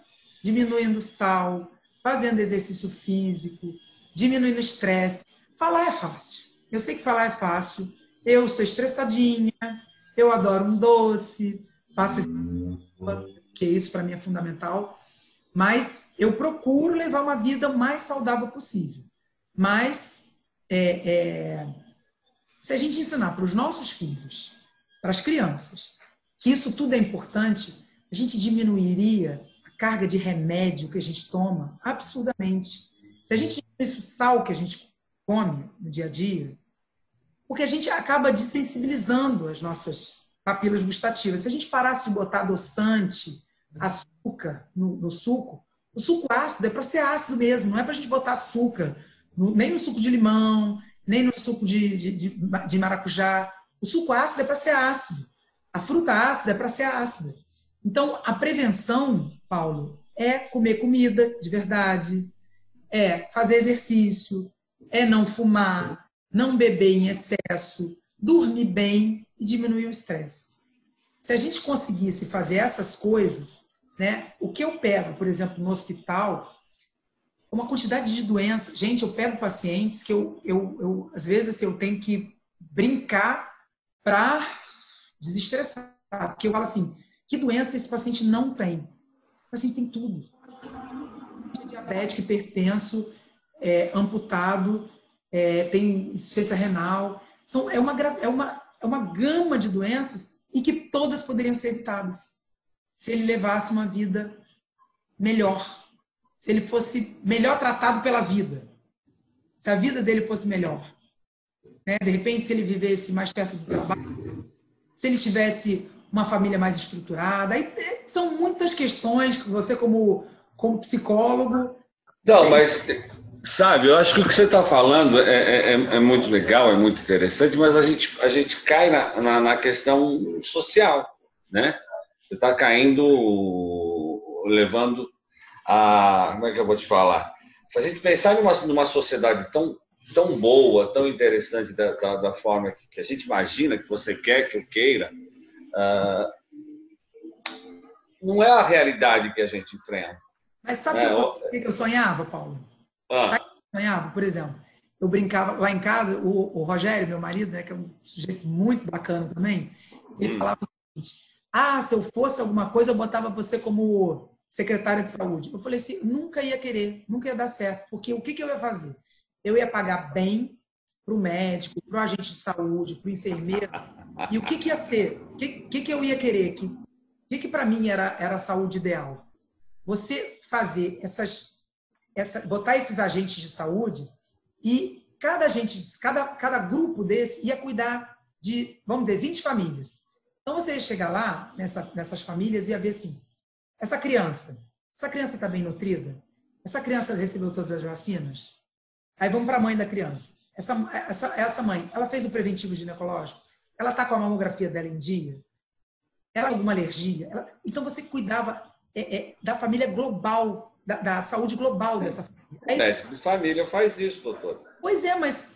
diminuindo sal, fazendo exercício físico, diminuindo estresse. Falar é fácil. Eu sei que falar é fácil. Eu sou estressadinha, eu adoro um doce, faço isso, que isso para mim é fundamental. Mas eu procuro levar uma vida mais saudável possível. Mas é, é, se a gente ensinar para os nossos filhos, para as crianças, que isso tudo é importante, a gente diminuiria a carga de remédio que a gente toma absurdamente. Se a gente diminuísse o sal que a gente come no dia a dia, porque a gente acaba desensibilizando as nossas papilas gustativas. Se a gente parasse de botar adoçante, açúcar no, no suco, o suco ácido é para ser ácido mesmo, não é para a gente botar açúcar, no, nem no suco de limão, nem no suco de, de, de, de maracujá. O suco ácido é para ser ácido. A fruta ácida é para ser ácida. Então, a prevenção, Paulo, é comer comida de verdade, é fazer exercício, é não fumar, não beber em excesso, dormir bem e diminuir o estresse. Se a gente conseguisse fazer essas coisas, né, o que eu pego, por exemplo, no hospital, uma quantidade de doenças. Gente, eu pego pacientes que eu, eu, eu às vezes, assim, eu tenho que brincar para desestressar. Porque eu falo assim, que doença esse paciente não tem? O paciente tem tudo. Diabético, hipertenso, é, amputado, é, tem insuficiência renal. São, é, uma, é, uma, é uma gama de doenças e que todas poderiam ser evitadas se ele levasse uma vida melhor, se ele fosse melhor tratado pela vida, se a vida dele fosse melhor. né? De repente, se ele vivesse mais perto do trabalho, se ele tivesse uma família mais estruturada. Aí são muitas questões que você, como, como psicólogo. Não, mas Sabe, eu acho que o que você está falando é, é, é, é, muito legal, é muito interessante, mas a gente, a gente cai na, na, na questão social, né? Você está caindo, levando a. Como é que eu vou te falar? Se a gente pensar numa, numa sociedade tão, tão boa, tão interessante da, da, da forma que, que, a gente imagina, que você quer, que eu queira, uh, não é a realidade que a gente enfrenta. Mas sabe o é, que, que eu sonhava, Paulo? Ah. Sabe sonhava? Por exemplo, eu brincava lá em casa, o, o, Rogério, meu marido, né, que é um sujeito muito bacana também, ele hum. falava o seguinte: ah, se eu fosse alguma coisa, eu botava você como secretária de saúde. Eu falei assim, nunca ia querer, nunca ia dar certo, porque o que, que eu ia fazer? Eu ia pagar bem para o médico, para o agente de saúde, para o enfermeiro. E o que, que ia ser? O que, que, que eu ia querer? O que, que, que para mim era, era a saúde ideal? Você fazer essas essa, botar esses agentes de saúde e cada agente, cada, cada grupo desse ia cuidar de, vamos dizer, 20 famílias. Então você ia chegar lá nessa, nessas famílias e ia ver assim: essa criança, essa criança está bem nutrida? Essa criança recebeu todas as vacinas? Aí vamos para a mãe da criança. Essa, essa, essa mãe, ela fez o preventivo ginecológico? Ela está com a mamografia dela em dia? Ela tem alguma alergia? Ela, então você cuidava é, é, da família global da, da saúde global dessa família. É médico de família faz isso, doutor. Pois é, mas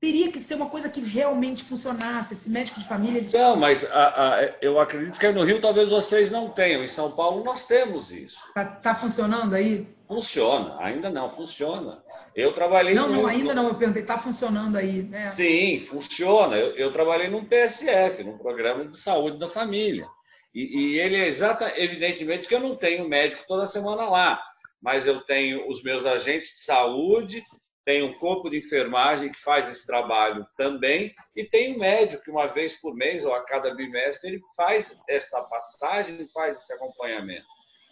teria que ser uma coisa que realmente funcionasse. Esse médico de família. Ele... Não, mas a, a, eu acredito que no Rio talvez vocês não tenham. Em São Paulo nós temos isso. Tá, tá funcionando aí? Funciona, ainda não, funciona. Eu trabalhei. Não, não, ainda não. Eu perguntei, tá funcionando aí, né? Sim, funciona. Eu, eu trabalhei num PSF, num programa de saúde da família. E, e ele é exata, evidentemente que eu não tenho médico toda semana lá mas eu tenho os meus agentes de saúde, tenho um corpo de enfermagem que faz esse trabalho também, e tem um médico que uma vez por mês ou a cada bimestre ele faz essa passagem e faz esse acompanhamento.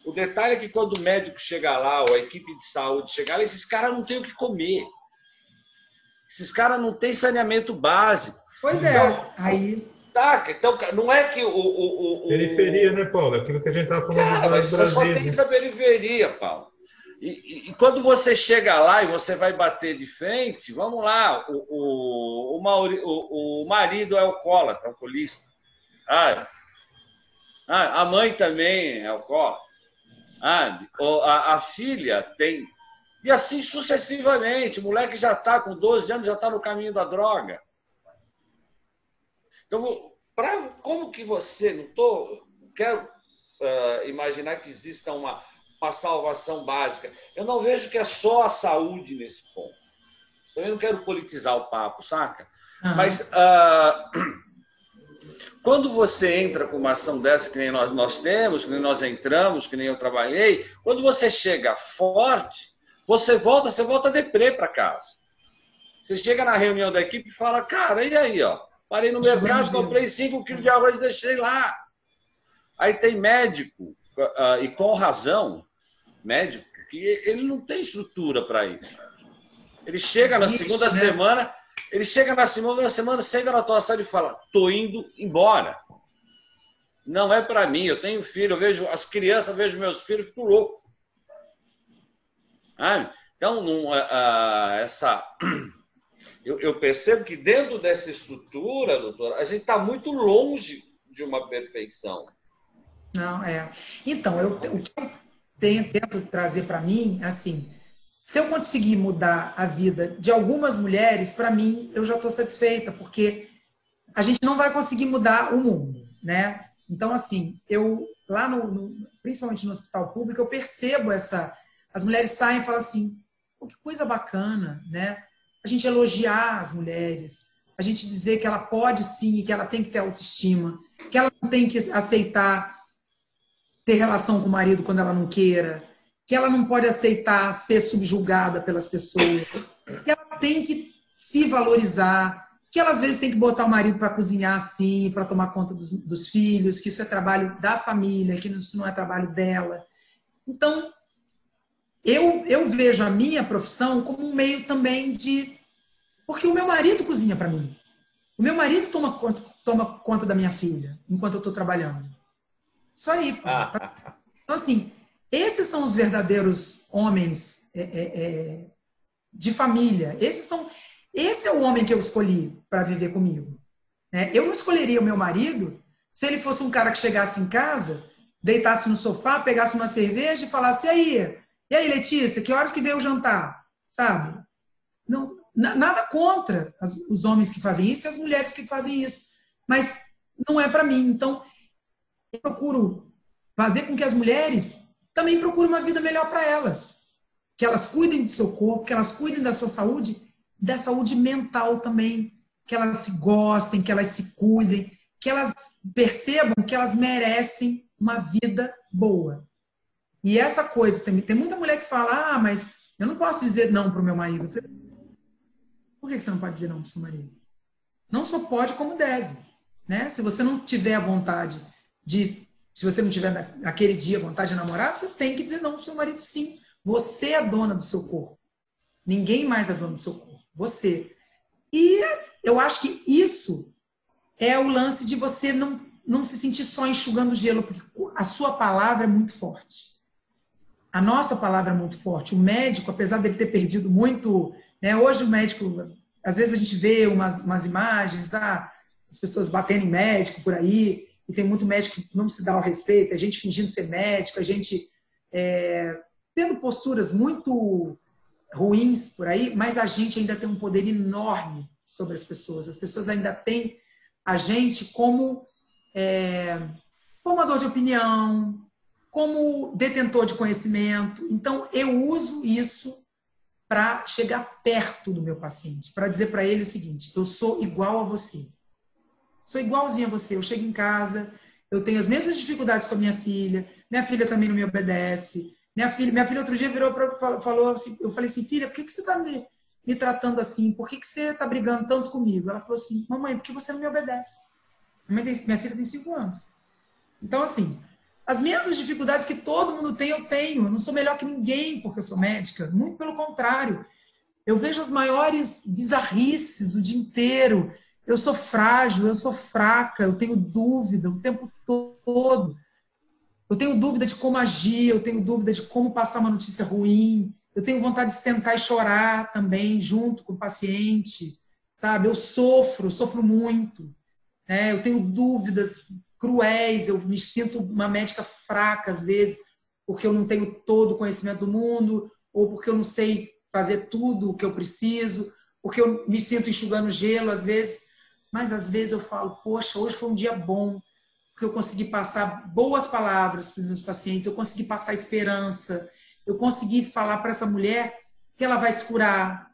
O detalhe é que quando o médico chega lá, ou a equipe de saúde chegar lá, esses caras não têm o que comer. Esses caras não têm saneamento básico. Pois é, então, aí. Saca? Então, não é que o. o, o periferia, né, Paulo? Aquilo que a gente estava falando cara, mas Brasil. Só tem né? periferia, Paulo. E, e, quando você chega lá e você vai bater de frente, vamos lá, o, o, o, Mauri, o, o marido é alcoólatra, alcoolista. Ah, ah, a mãe também é alcoólatra. Ah, a, a filha tem. E assim sucessivamente. O moleque já está com 12 anos, já está no caminho da droga. Então, pra, como que você. Não tô, quero uh, imaginar que exista uma uma salvação básica. Eu não vejo que é só a saúde nesse ponto. Também não quero politizar o papo, saca? Uhum. Mas uh, quando você entra com uma ação dessa, que nem nós, nós temos, que nem nós entramos, que nem eu trabalhei, quando você chega forte, você volta, você volta deprê para casa. Você chega na reunião da equipe e fala, cara, e aí, ó? Parei no mercado, comprei 5 quilos de arroz e deixei lá. Aí tem médico, uh, e com razão, médico que ele não tem estrutura para isso. Ele chega na segunda né? semana, ele chega na segunda semana, senta na tua sala e fala: tô indo embora. Não é para mim. Eu tenho filho, eu vejo as crianças, vejo meus filhos, fico louco. Ah, então, não, essa, eu, eu, percebo que dentro dessa estrutura, doutora, a gente está muito longe de uma perfeição. Não, é. Então, eu, o que eu tento trazer para mim, assim, se eu conseguir mudar a vida de algumas mulheres, para mim, eu já estou satisfeita, porque a gente não vai conseguir mudar o mundo, né? Então, assim, eu lá no, no principalmente no hospital público, eu percebo essa. As mulheres saem e falam assim: que coisa bacana, né? A gente elogiar as mulheres, a gente dizer que ela pode sim, que ela tem que ter autoestima, que ela não tem que aceitar ter relação com o marido quando ela não queira, que ela não pode aceitar ser subjugada pelas pessoas, que ela tem que se valorizar, que ela às vezes tem que botar o marido para cozinhar assim, para tomar conta dos, dos, filhos, que isso é trabalho da família, que isso não é trabalho dela. Então, eu, eu vejo a minha profissão como um meio também de Porque o meu marido cozinha para mim. O meu marido toma conta, toma conta da minha filha enquanto eu estou trabalhando. Isso aí. Pô. Então, assim, esses são os verdadeiros homens é, é, é, de família. Esses são, esse é o homem que eu escolhi para viver comigo. É, eu não escolheria o meu marido se ele fosse um cara que chegasse em casa, deitasse no sofá, pegasse uma cerveja e falasse: e aí? E aí, Letícia, que horas que veio o jantar? Sabe? Não, nada contra as, os homens que fazem isso e as mulheres que fazem isso. Mas não é para mim. Então, procuro fazer com que as mulheres também procurem uma vida melhor para elas. Que elas cuidem do seu corpo, que elas cuidem da sua saúde, da saúde mental também. Que elas se gostem, que elas se cuidem, que elas percebam que elas merecem uma vida boa. E essa coisa tem muita mulher que fala, ah, mas eu não posso dizer não para o meu marido. Falei, por que você não pode dizer não para o seu marido? Não só pode, como deve. Né? Se você não tiver a vontade de, se você não tiver naquele dia vontade de namorar, você tem que dizer não para o seu marido sim. Você é dona do seu corpo. Ninguém mais é dono do seu corpo. Você. E eu acho que isso é o lance de você não, não se sentir só enxugando gelo, porque a sua palavra é muito forte. A nossa palavra é muito forte. O médico, apesar dele ter perdido muito, né, hoje o médico, às vezes a gente vê umas, umas imagens, ah, as pessoas batendo em médico por aí, e tem muito médico que não se dá ao respeito, a gente fingindo ser médico, a gente é, tendo posturas muito ruins por aí, mas a gente ainda tem um poder enorme sobre as pessoas. As pessoas ainda têm a gente como é, formador de opinião, como detentor de conhecimento. Então, eu uso isso para chegar perto do meu paciente, para dizer para ele o seguinte: eu sou igual a você. Sou igualzinho a você. Eu chego em casa, eu tenho as mesmas dificuldades com a minha filha, minha filha também não me obedece. Minha filha, minha filha outro dia virou para falou assim, eu falei assim, filha, por que, que você está me, me tratando assim? Por que, que você está brigando tanto comigo? Ela falou assim, mamãe, porque você não me obedece. Minha filha tem cinco anos. Então, assim, as mesmas dificuldades que todo mundo tem, eu tenho. Eu não sou melhor que ninguém porque eu sou médica. Muito pelo contrário. Eu vejo as maiores bizarrices o dia inteiro. Eu sou frágil, eu sou fraca, eu tenho dúvida o tempo todo. Eu tenho dúvida de como agir, eu tenho dúvida de como passar uma notícia ruim. Eu tenho vontade de sentar e chorar também, junto com o paciente. Sabe? Eu sofro, sofro muito. É, eu tenho dúvidas cruéis, eu me sinto uma médica fraca às vezes, porque eu não tenho todo o conhecimento do mundo, ou porque eu não sei fazer tudo o que eu preciso, porque eu me sinto enxugando gelo às vezes, mas às vezes eu falo, poxa, hoje foi um dia bom, porque eu consegui passar boas palavras para os meus pacientes, eu consegui passar esperança, eu consegui falar para essa mulher que ela vai se curar,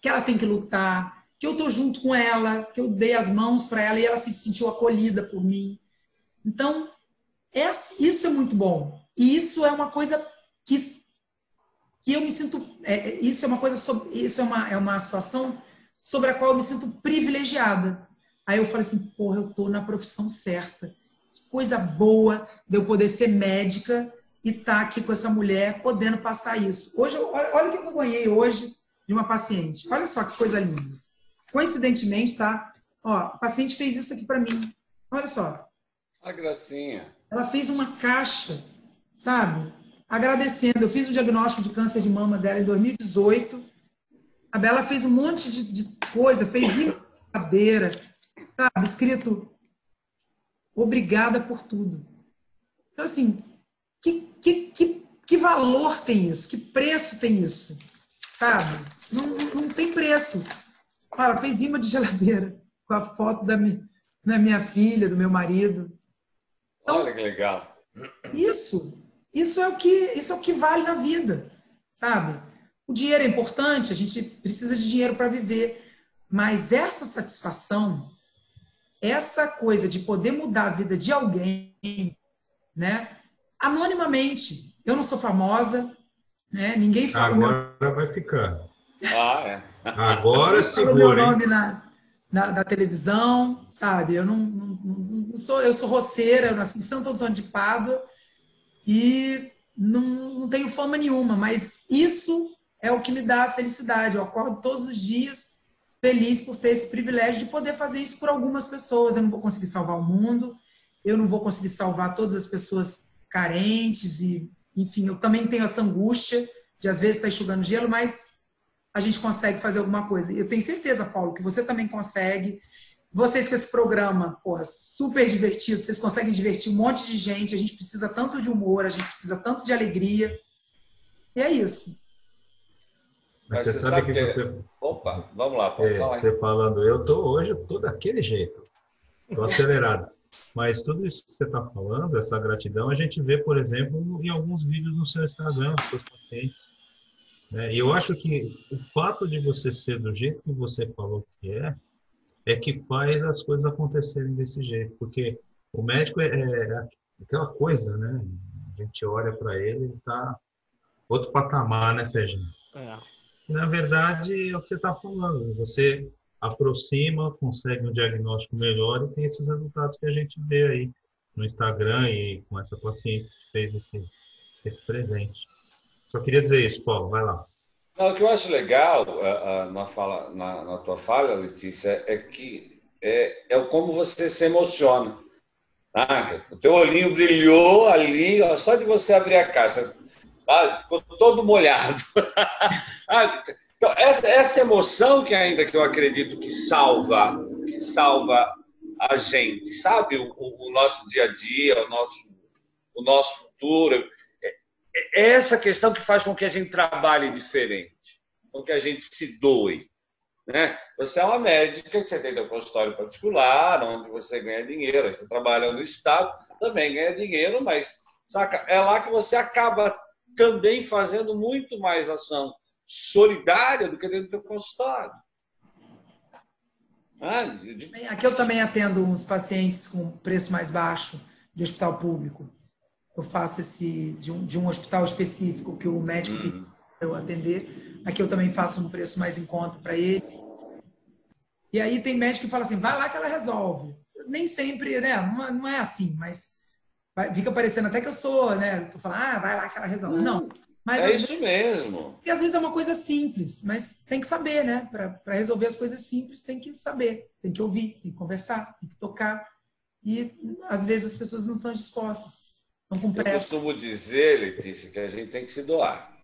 que ela tem que lutar, que eu estou junto com ela, que eu dei as mãos para ela e ela se sentiu acolhida por mim. Então, isso é muito bom. E isso é uma coisa que, que eu me sinto. É, é, isso é uma coisa isso é uma, é uma situação sobre a qual eu me sinto privilegiada. Aí eu falei assim, porra, eu tô na profissão certa. Que coisa boa de eu poder ser médica e estar tá aqui com essa mulher podendo passar isso. Hoje, olha, olha o que eu ganhei hoje de uma paciente. Olha só que coisa linda. Coincidentemente, tá? Ó, a paciente fez isso aqui para mim. Olha só. A gracinha. Ela fez uma caixa, sabe? Agradecendo. Eu fiz o diagnóstico de câncer de mama dela em 2018. A Bela fez um monte de, de coisa, fez cadeira, sabe? Escrito obrigada por tudo. Então, assim, que, que, que, que valor tem isso? Que preço tem isso? Sabe? Não, não tem preço. Ela fez imã de geladeira com a foto da minha, da minha filha, do meu marido. Então, Olha que legal. Isso, isso é o que isso é o que vale na vida, sabe? O dinheiro é importante, a gente precisa de dinheiro para viver, mas essa satisfação, essa coisa de poder mudar a vida de alguém, né? Anonimamente. Eu não sou famosa, né? Ninguém fala Agora meu... vai ficar. Ah, é. Agora segura. meu nome na, na, da televisão, sabe? Eu não, não, não, sou, eu sou roceira, eu nasci em Santo Antônio de Pádua e não, não tenho fama nenhuma, mas isso é o que me dá felicidade. Eu acordo todos os dias feliz por ter esse privilégio de poder fazer isso por algumas pessoas. Eu não vou conseguir salvar o mundo, eu não vou conseguir salvar todas as pessoas carentes e, enfim, eu também tenho essa angústia de às vezes estar tá enxugando gelo, mas a gente consegue fazer alguma coisa. Eu tenho certeza, Paulo, que você também consegue. Vocês com esse programa, porra, super divertido, vocês conseguem divertir um monte de gente. A gente precisa tanto de humor, a gente precisa tanto de alegria. E é isso. Mas, você, sabe, sabe que, que, você. Opa, vamos lá, pode é, falar. Você falando, eu tô hoje, eu tô daquele jeito. Tô acelerado. Mas tudo isso que você está falando, essa gratidão, a gente vê, por exemplo, em alguns vídeos no seu Instagram, dos seus pacientes. E eu acho que o fato de você ser do jeito que você falou que é, é que faz as coisas acontecerem desse jeito. Porque o médico é, é aquela coisa, né? A gente olha para ele e está outro patamar, né, Sérgio? É. Na verdade, é o que você está falando. Você aproxima, consegue um diagnóstico melhor e tem esses resultados que a gente vê aí no Instagram e com essa paciente que fez esse, esse presente. Só queria dizer isso, Paulo, vai lá. Não, o que eu acho legal uh, uh, na, fala, na, na, tua fala, Letícia, é que é, é como você se emociona. Ah, o teu olhinho brilhou ali, ó, só de você abrir a caixa. Ficou todo molhado. então, essa, essa emoção que ainda que eu acredito que salva, que salva a gente, sabe? O, o, nosso dia a dia, o nosso, o nosso futuro é essa questão que faz com que a gente trabalhe diferente, com que a gente se doe. Né? Você é uma médica que você tem seu consultório particular, onde você ganha dinheiro, você trabalha no Estado, também ganha dinheiro, mas saca? é lá que você acaba também fazendo muito mais ação solidária do que dentro do consultório. Ah, de... Aqui eu também atendo uns pacientes com preço mais baixo de hospital público eu faço esse de um, de um hospital específico que o médico uhum. eu atender. Aqui eu também faço um preço mais em conta para eles. E aí tem médico que fala assim, vai lá que ela resolve. Nem sempre, né? Não, não é assim, mas fica parecendo até que eu sou, né? Tu fala, ah, vai lá que ela resolve. Não. Mas é isso vezes, mesmo. E às vezes é uma coisa simples, mas tem que saber, né? Para resolver as coisas simples, tem que saber, tem que ouvir, tem que conversar, tem que tocar. E às vezes as pessoas não são dispostas. Eu costumo dizer, Letícia, que a gente tem que se doar.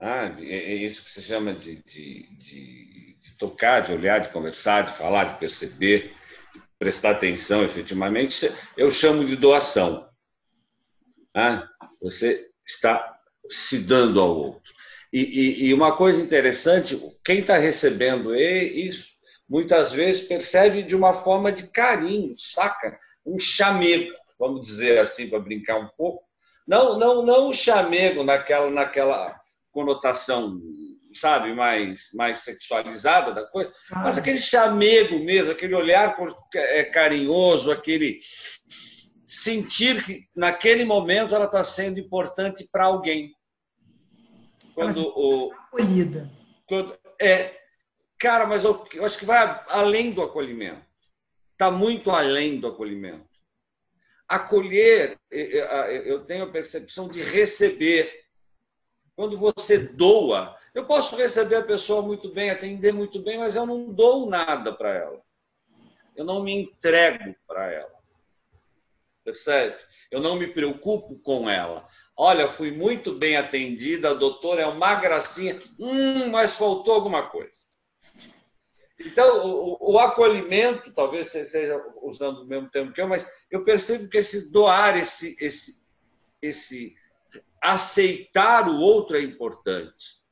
Ah, é isso que se chama de, de, de, de, tocar, de olhar, de conversar, de falar, de perceber, prestar atenção efetivamente. Eu chamo de doação. Ah, você está se dando ao outro. E, e, e uma coisa interessante, quem está recebendo isso, muitas vezes percebe de uma forma de carinho, saca? Um chamego vamos dizer assim, para brincar um pouco. Não, não, não o chamego naquela, naquela conotação, sabe, mais, mais sexualizada da coisa, ah. mas aquele chamego mesmo, aquele olhar é, carinhoso, aquele sentir que naquele momento ela está sendo importante para alguém. Quando o acolhida. Quando, é, cara, mas eu, eu acho que vai além do acolhimento. Está muito além do acolhimento acolher, eu tenho a percepção de receber. Quando você doa, eu posso receber a pessoa muito bem, atender muito bem, mas eu não dou nada para ela. Eu não me entrego para ela. Percebe? Eu não me preocupo com ela. Olha, fui muito bem atendida, a doutora é uma gracinha. Hum, mas faltou alguma coisa. Então, o, o, acolhimento, talvez você esteja usando o mesmo termo que eu, mas eu percebo que esse doar, esse, esse, esse aceitar o outro é importante.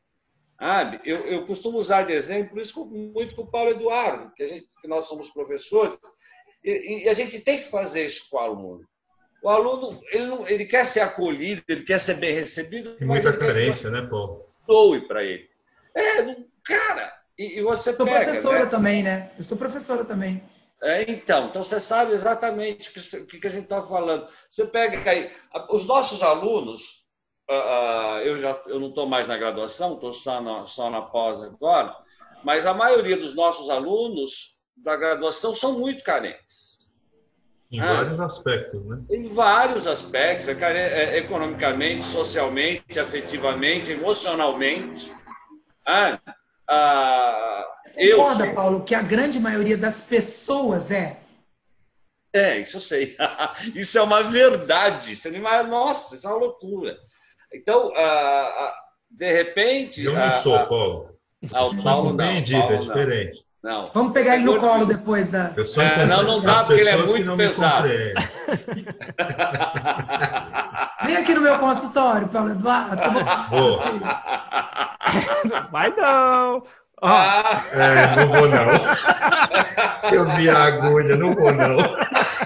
Sabe? Eu, eu costumo usar de exemplo isso muito com o Paulo Eduardo, que, a gente, que nós somos professores, e, e, a gente tem que fazer isso com o aluno. O aluno, ele, não, ele quer ser acolhido, ele quer ser bem recebido. Tem muita carência, né, Paulo? Doe para ele. É, cara, e, e você eu sou pega, professora né? também, né? Eu sou professora também. É, então, então você sabe exatamente o que, que a gente está falando. Você pega aí, os nossos alunos, uh, eu já eu não estou mais na graduação, estou só na, só na pós agora, mas a maioria dos nossos alunos da graduação são muito carentes. Em ah, vários aspectos, né? Em vários aspectos, é, é, economicamente, socialmente, afetivamente, emocionalmente. Ah, ah, eu Concorda, Paulo, que a grande maioria das pessoas é? É, isso eu sei. isso é uma verdade. Isso é Nossa, isso é uma loucura. Então, ah, ah, de repente. Eu não sou, Paulo. Ah, o Paulo não. Compreendido, é diferente. Não. Vamos pegar ele no colo depois da. É, não, não dá, porque ele é muito pesado. Vem aqui no meu consultório, Paulo Eduardo. Vai não. Ah. É, não vou não. Eu vi a agulha, não vou não.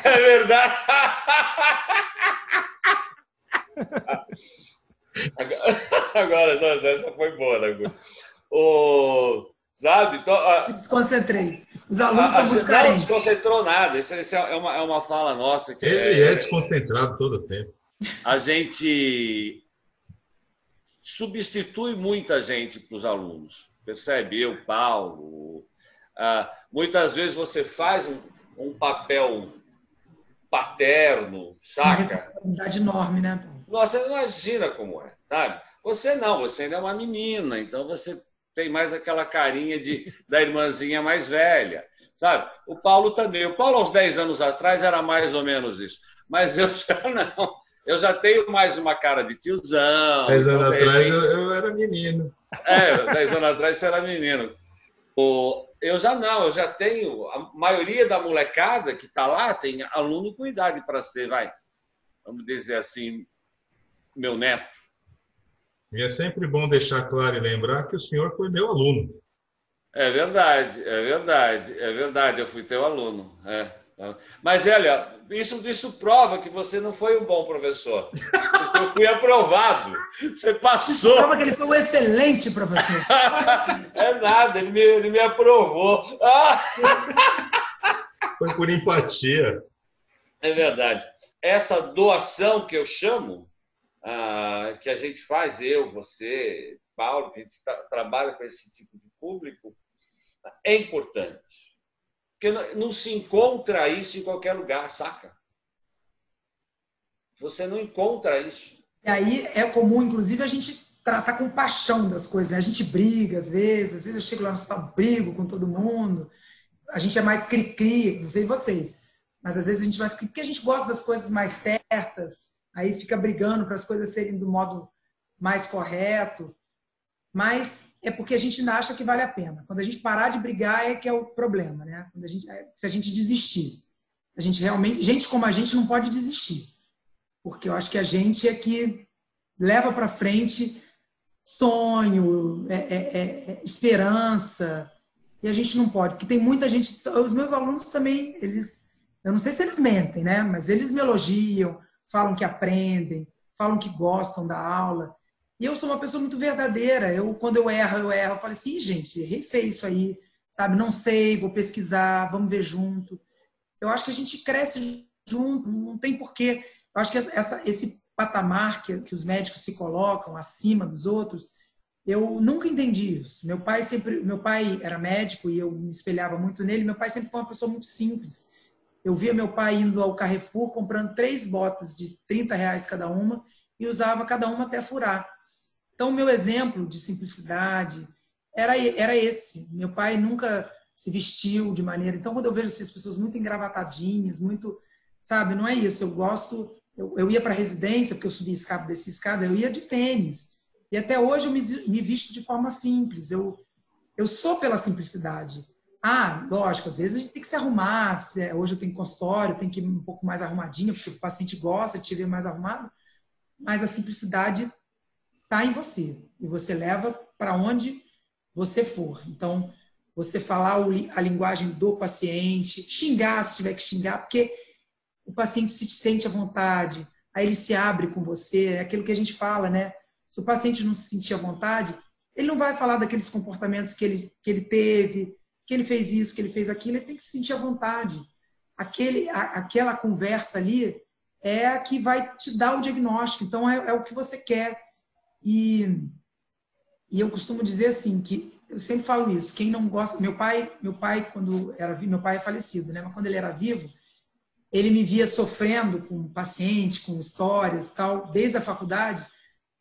É verdade. Agora, essa foi boa, né? O, sabe? Então, Me desconcentrei. Os alunos a, são muito carentes. Não desconcentrou nada. Isso, isso, é, uma, é uma fala nossa. Que Ele é, é desconcentrado todo o tempo. A gente substitui muita gente para os alunos. Percebe? Eu, Paulo. Ah, muitas vezes você faz um, um papel paterno, saca? Uma responsabilidade enorme, né? Nossa, imagina como é, sabe? Você não, você ainda é uma menina, então você tem mais aquela carinha de, da irmãzinha mais velha, sabe? O Paulo também. O Paulo, aos 10 anos atrás, era mais ou menos isso. Mas eu já não. Eu já tenho mais uma cara de tiozão. 10 então, anos atrás eu, eu, era menino. É, 10 anos atrás você era menino. O, eu já não, eu já tenho. A maioria da molecada que está lá tem aluno com idade para ser, vai. Vamos dizer assim, meu neto. E é sempre bom deixar claro e lembrar que o senhor foi meu aluno. É verdade, é verdade, é verdade, eu fui teu aluno. É. Mas, olha, isso, isso prova que você não foi um bom professor. Eu fui aprovado. Você passou. Isso prova que ele foi um excelente professor. é nada, ele me, ele me aprovou. Foi por empatia. É verdade. Essa doação que eu chamo, ah, que a gente faz, eu, você, Paulo, que a gente trabalha com esse tipo de público, é importante. Porque não, se encontra isso em qualquer lugar, saca? Você não encontra isso. E aí é comum, inclusive, a gente tratar com paixão das coisas. Né? A gente briga às vezes, às vezes eu chego lá no hospital, brigo com todo mundo. A gente é mais cri-cri, não sei vocês, mas às vezes a gente é mais porque a gente gosta das coisas mais certas, aí fica brigando para as coisas serem do modo mais correto. Mas é porque a gente acha que vale a pena. Quando a gente parar de brigar é que é o problema, né? Quando a gente, se a gente desistir. A gente realmente, gente como a gente não pode desistir. Porque eu acho que a gente é que leva para frente sonho, é, é, é, é, esperança. E a gente não pode, porque tem muita gente. Os meus alunos também, eles. Eu não sei se eles mentem, né? Mas eles me elogiam, falam que aprendem, falam que gostam da aula. E eu sou uma pessoa muito verdadeira. Eu, quando eu erro, eu erro. Eu falo assim, gente, errei isso aí, sabe? Não sei, vou pesquisar, vamos ver junto. Eu acho que a gente cresce junto, não tem porquê. Eu acho que essa, esse patamar que, que os médicos se colocam acima dos outros, eu nunca entendi isso. Meu pai sempre, meu pai era médico e eu me espelhava muito nele. Meu pai sempre foi uma pessoa muito simples. Eu via meu pai indo ao Carrefour comprando três botas de 30 reais cada uma e usava cada uma até furar. Então, meu exemplo de simplicidade era, era esse. Meu pai nunca se vestiu de maneira. Então, quando eu vejo essas pessoas muito engravatadinhas, muito. Sabe, não é isso. Eu gosto. Eu, eu ia para a residência, porque eu subia escada, descia escada, eu ia de tênis. E até hoje eu me, me visto de forma simples. Eu, eu sou pela simplicidade. Ah, lógico, às vezes a gente tem que se arrumar. É, hoje eu tenho consultório, tem que ir um pouco mais arrumadinha, porque o paciente gosta de te ver mais arrumado. Mas a simplicidade está em você. E você leva para onde você for. Então, você falar a linguagem do paciente, xingar se tiver que xingar, porque o paciente se sente à vontade, aí ele se abre com você, é aquilo que a gente fala, né? Se o paciente não se sentir à vontade, ele não vai falar daqueles comportamentos que ele, que ele teve, que ele fez isso, que ele fez aquilo, ele tem que se sentir à vontade. Aquele, a, aquela conversa ali é a que vai te dar o diagnóstico. Então, é, é o que você quer. E, e eu costumo dizer assim, que eu sempre falo isso, quem não gosta... Meu pai, meu pai quando era meu pai é falecido, né? Mas quando ele era vivo, ele me via sofrendo com paciente, com histórias tal, desde a faculdade,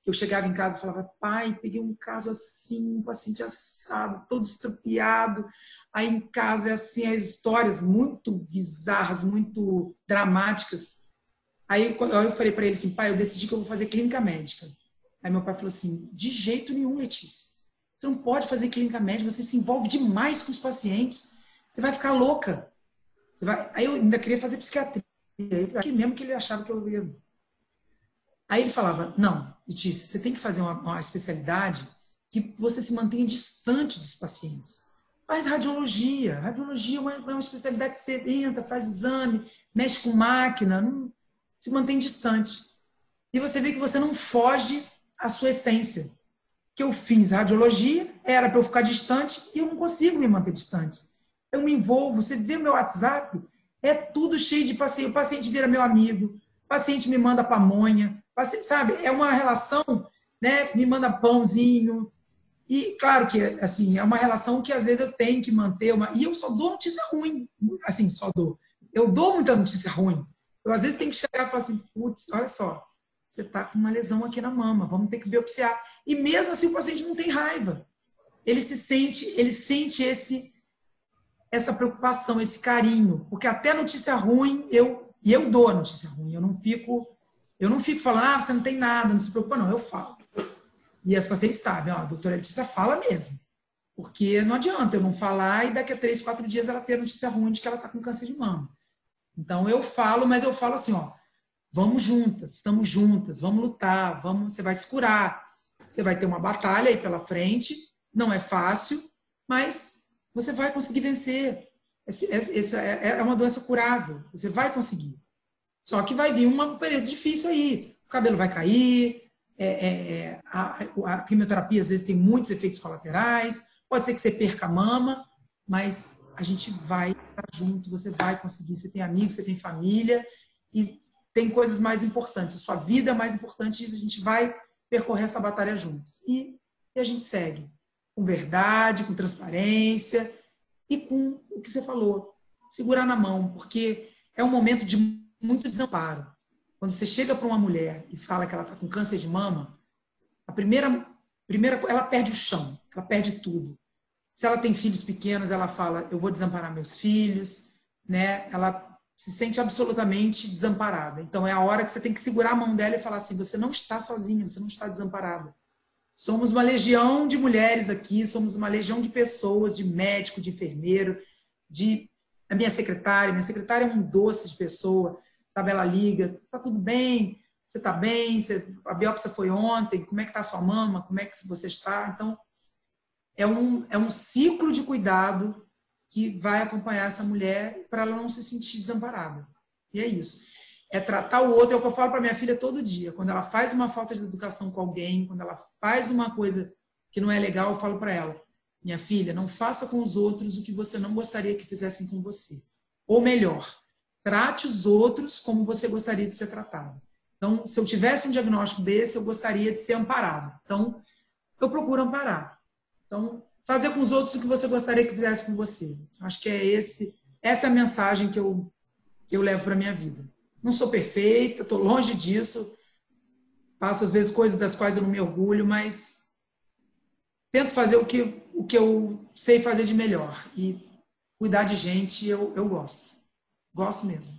eu chegava em casa e falava, pai, peguei um caso assim, um paciente assado, todo estropiado. Aí em casa é assim, as histórias muito bizarras, muito dramáticas. Aí eu falei para ele assim, pai, eu decidi que eu vou fazer clínica médica. Aí meu pai falou assim, de jeito nenhum, Letícia. Você não pode fazer clínica médica, você se envolve demais com os pacientes. Você vai ficar louca. Vai... Aí eu ainda queria fazer psiquiatria. Aqui mesmo que ele achava que eu ia. Aí ele falava: Não, Letícia, você tem que fazer uma, uma especialidade que você se mantenha distante dos pacientes. Faz radiologia. Radiologia é uma, é uma especialidade entra, faz exame, mexe com máquina, não, se mantém distante. E você vê que você não foge à sua essência. Que eu fiz radiologia, era para eu ficar distante e eu não consigo me manter distante. Eu me envolvo. Você vê meu WhatsApp, é tudo cheio de paciente. O paciente vira meu amigo, paciente me manda pamonha, paciente, sabe? É uma relação, né? Me manda pãozinho. E claro que assim, é uma relação que às vezes eu tenho que manter uma e eu só dou notícia ruim, assim, só dou. Eu dou muita notícia ruim. Eu às vezes tenho que chegar e falar assim, putz, olha só, você está com uma lesão aqui na mama, vamos ter que biopsiar. E mesmo assim o paciente não tem raiva. Ele se sente, ele sente esse essa preocupação, esse carinho, porque até notícia ruim eu e eu dou a notícia ruim, eu não fico eu não fico falando, ah, você não tem nada, não se preocupa não, eu falo. E as pacientes sabem, ó, a doutora Letícia fala mesmo. Porque não adianta eu não falar e daqui a três, quatro dias ela ter a notícia ruim de que ela está com câncer de mama. Então eu falo, mas eu falo assim, ó, vamos juntas, estamos juntas, vamos lutar, vamos, você vai se curar. Você vai ter uma batalha aí pela frente, não é fácil, mas você vai conseguir vencer. Essa é, é uma doença curável, você vai conseguir. Só que vai vir um período difícil aí. O cabelo vai cair, é, é, é, a, a, quimioterapia às vezes tem muitos efeitos colaterais, pode ser que você perca a mama, mas a gente vai estar junto, você vai conseguir. Você tem amigos, você tem família e tem coisas mais importantes. A sua vida é mais importante a gente vai percorrer essa batalha juntos. E, e a gente segue com verdade, com transparência e com o que você falou, segurar na mão, porque é um momento de muito desamparo. Quando você chega para uma mulher e fala que ela está com câncer de mama, a primeira, primeira, ela perde o chão, ela perde tudo. Se ela tem filhos pequenos, ela fala: eu vou desamparar meus filhos, né? Ela se sente absolutamente desamparada. Então é a hora que você tem que segurar a mão dela e falar assim: você não está sozinha, você não está desamparada. Somos uma legião de mulheres aqui, somos uma legião de pessoas, de médico, de enfermeiro, de a minha secretária. Minha secretária é um doce de pessoa, sabe? Ela liga, tá tudo bem? Você tá bem? Você, a biópsia foi ontem? Como é que tá a sua mama? Como é que você está? Então, é um, é um ciclo de cuidado que vai acompanhar essa mulher para ela não se sentir desamparada. E é isso é tratar o outro, é o que eu falo para minha filha todo dia. Quando ela faz uma falta de educação com alguém, quando ela faz uma coisa que não é legal, eu falo para ela: minha filha, não faça com os outros o que você não gostaria que fizessem com você. Ou melhor, trate os outros como você gostaria de ser tratado. Então, se eu tivesse um diagnóstico desse, eu gostaria de ser amparado. Então, eu procuro amparar. Então, fazer com os outros o que você gostaria que fizesse com você. Acho que é esse, essa é a mensagem que eu, que eu levo para minha vida. Não sou perfeita, estou longe disso. Faço às vezes coisas das quais eu não me orgulho, mas tento fazer o que, o que eu sei fazer de melhor. E cuidar de gente eu, eu gosto. Gosto mesmo.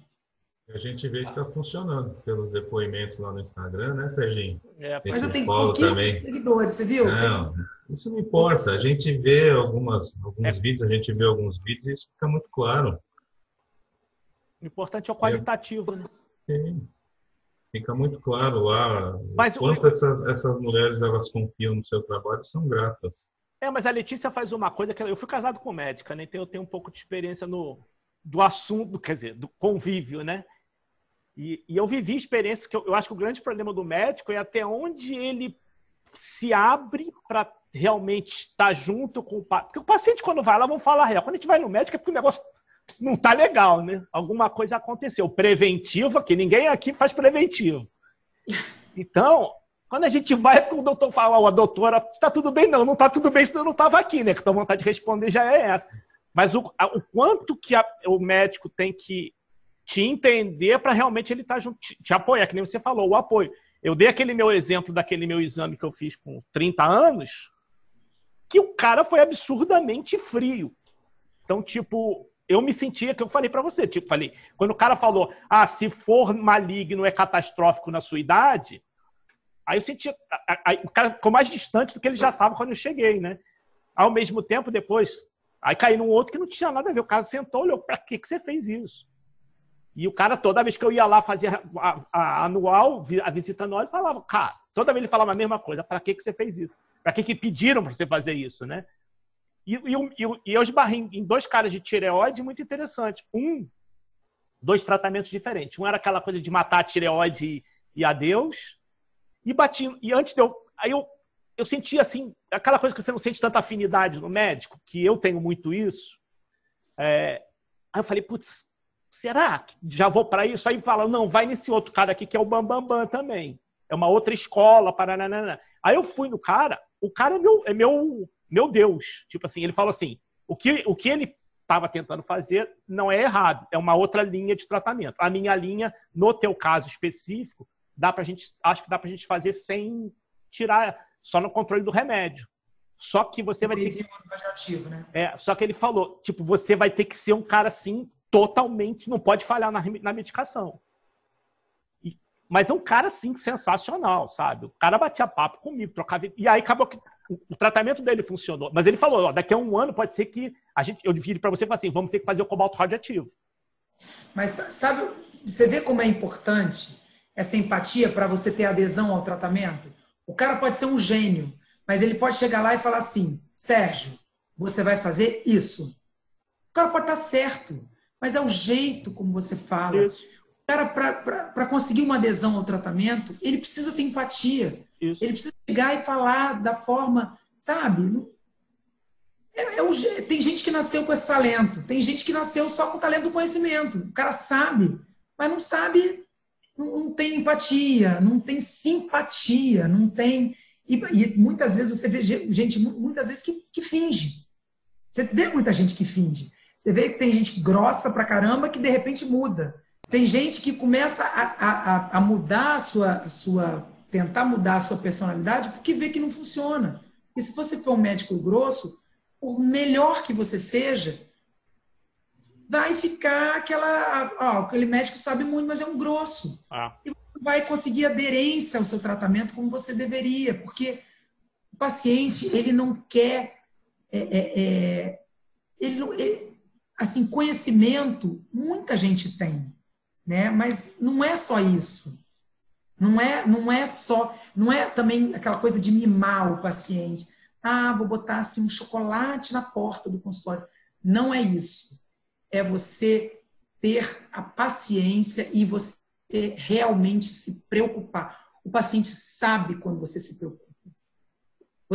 A gente vê que está funcionando pelos depoimentos lá no Instagram, né, Serginho? É, mas eu tenho pouquíssimos seguidores, você viu? Não, isso não importa. A gente vê algumas, alguns é. vídeos, a gente vê alguns vídeos e isso fica muito claro. O importante é o qualitativo, né? Sim. Fica muito claro lá mas, quanto eu... essas, essas mulheres elas confiam no seu trabalho são gratas. É, mas a Letícia faz uma coisa que eu fui casado com médica, né? Então eu tenho um pouco de experiência no do assunto, quer dizer, do convívio, né? E, e eu vivi experiências que eu, eu, acho que o grande problema do médico é até onde ele se abre para realmente estar junto com o paciente. Porque o paciente, quando vai lá, vamos falar real. Quando a gente vai no médico, é porque o negócio não tá legal, né? Alguma coisa aconteceu. Preventiva, que ninguém aqui faz preventivo. Então, quando a gente vai, o doutor fala, a doutora, tá tudo bem? Não, não tá tudo bem, senão eu não tava aqui, né? Que a vontade de responder já é essa. Mas o, a, o quanto que a, o médico tem que te entender para realmente ele estar tá junto, te, te, apoiar, que nem você falou, o apoio. Eu dei aquele meu exemplo daquele meu exame que eu fiz com 30 anos, que o cara foi absurdamente frio. Então, tipo, eu me sentia, que eu falei para você, tipo, falei, quando o cara falou, ah, se for maligno é catastrófico na sua idade, aí eu sentia, aí, o cara ficou mais distante do que ele já estava quando eu cheguei, né? Ao mesmo tempo, depois, aí caí num outro que não tinha nada a ver, o cara sentou, olhou, para que, que você fez isso? E o cara, toda vez que eu ia lá fazer a, a, a anual, a visita anual, ele falava, cara, toda vez ele falava a mesma coisa, para que, que você fez isso? Para que, que pediram para você fazer isso, né? E, e, e, eu esbarrei em dois caras de tireoide muito interessante. Um, dois tratamentos diferentes. Um era aquela coisa de matar a tireoide e, e adeus. E bati. E antes de eu. Aí eu, eu senti assim, aquela coisa que você não sente tanta afinidade no médico, que eu tenho muito isso. É, aí eu falei, putz, será que já vou para isso? Aí fala, não, vai nesse outro cara aqui que é o Bambambam Bam Bam também. É uma outra escola, para Aí eu fui no cara, o cara é meu, é meu meu Deus, tipo assim, ele falou assim, o que, o que ele estava tentando fazer não é errado, é uma outra linha de tratamento. A minha linha, no teu caso específico, dá pra gente, acho que dá pra gente fazer sem tirar, só no controle do remédio. Só que você vai ter que... né? É, só que ele falou, tipo, você vai ter que ser um cara assim totalmente, não pode falhar na, na medicação. E, mas é um cara assim sensacional, sabe? O cara batia papo comigo, trocava e aí acabou que o tratamento dele funcionou. Mas ele falou, ó, daqui a um ano pode ser que a gente, eu vire para você e fale assim, vamos ter que fazer o cobalto radioativo. Mas sabe, você vê como é importante essa empatia para você ter adesão ao tratamento? O cara pode ser um gênio, mas ele pode chegar lá e falar assim, Sérgio, você vai fazer isso. O cara pode estar certo, mas é o jeito como você fala. Isso. O cara, para conseguir uma adesão ao tratamento, ele precisa ter empatia. Isso. Ele precisa chegar e falar da forma, sabe? É, é o, tem gente que nasceu com esse talento, tem gente que nasceu só com o talento do conhecimento. O cara sabe, mas não sabe, não, não tem empatia, não tem simpatia, não tem. E, e, muitas vezes você vê gente, muitas vezes, que, que finge. Você vê muita gente que finge. Você vê que tem gente grossa pra caramba que de repente muda. Tem gente que começa a, a, a mudar a sua, a sua tentar mudar a sua personalidade porque vê que não funciona. E se você for um médico grosso, por melhor que você seja, vai ficar aquela. Ó, aquele médico sabe muito, mas é um grosso. Ah. E você vai conseguir aderência ao seu tratamento como você deveria, porque o paciente ele não quer. É, é, é, ele, ele, assim, conhecimento, muita gente tem, né? mas não é só isso. Não é, não é só, não é também aquela coisa de mimar o paciente. Ah, vou botar assim um chocolate na porta do consultório. Não é isso. É você ter a paciência e você realmente se preocupar. O paciente sabe quando você se preocupa.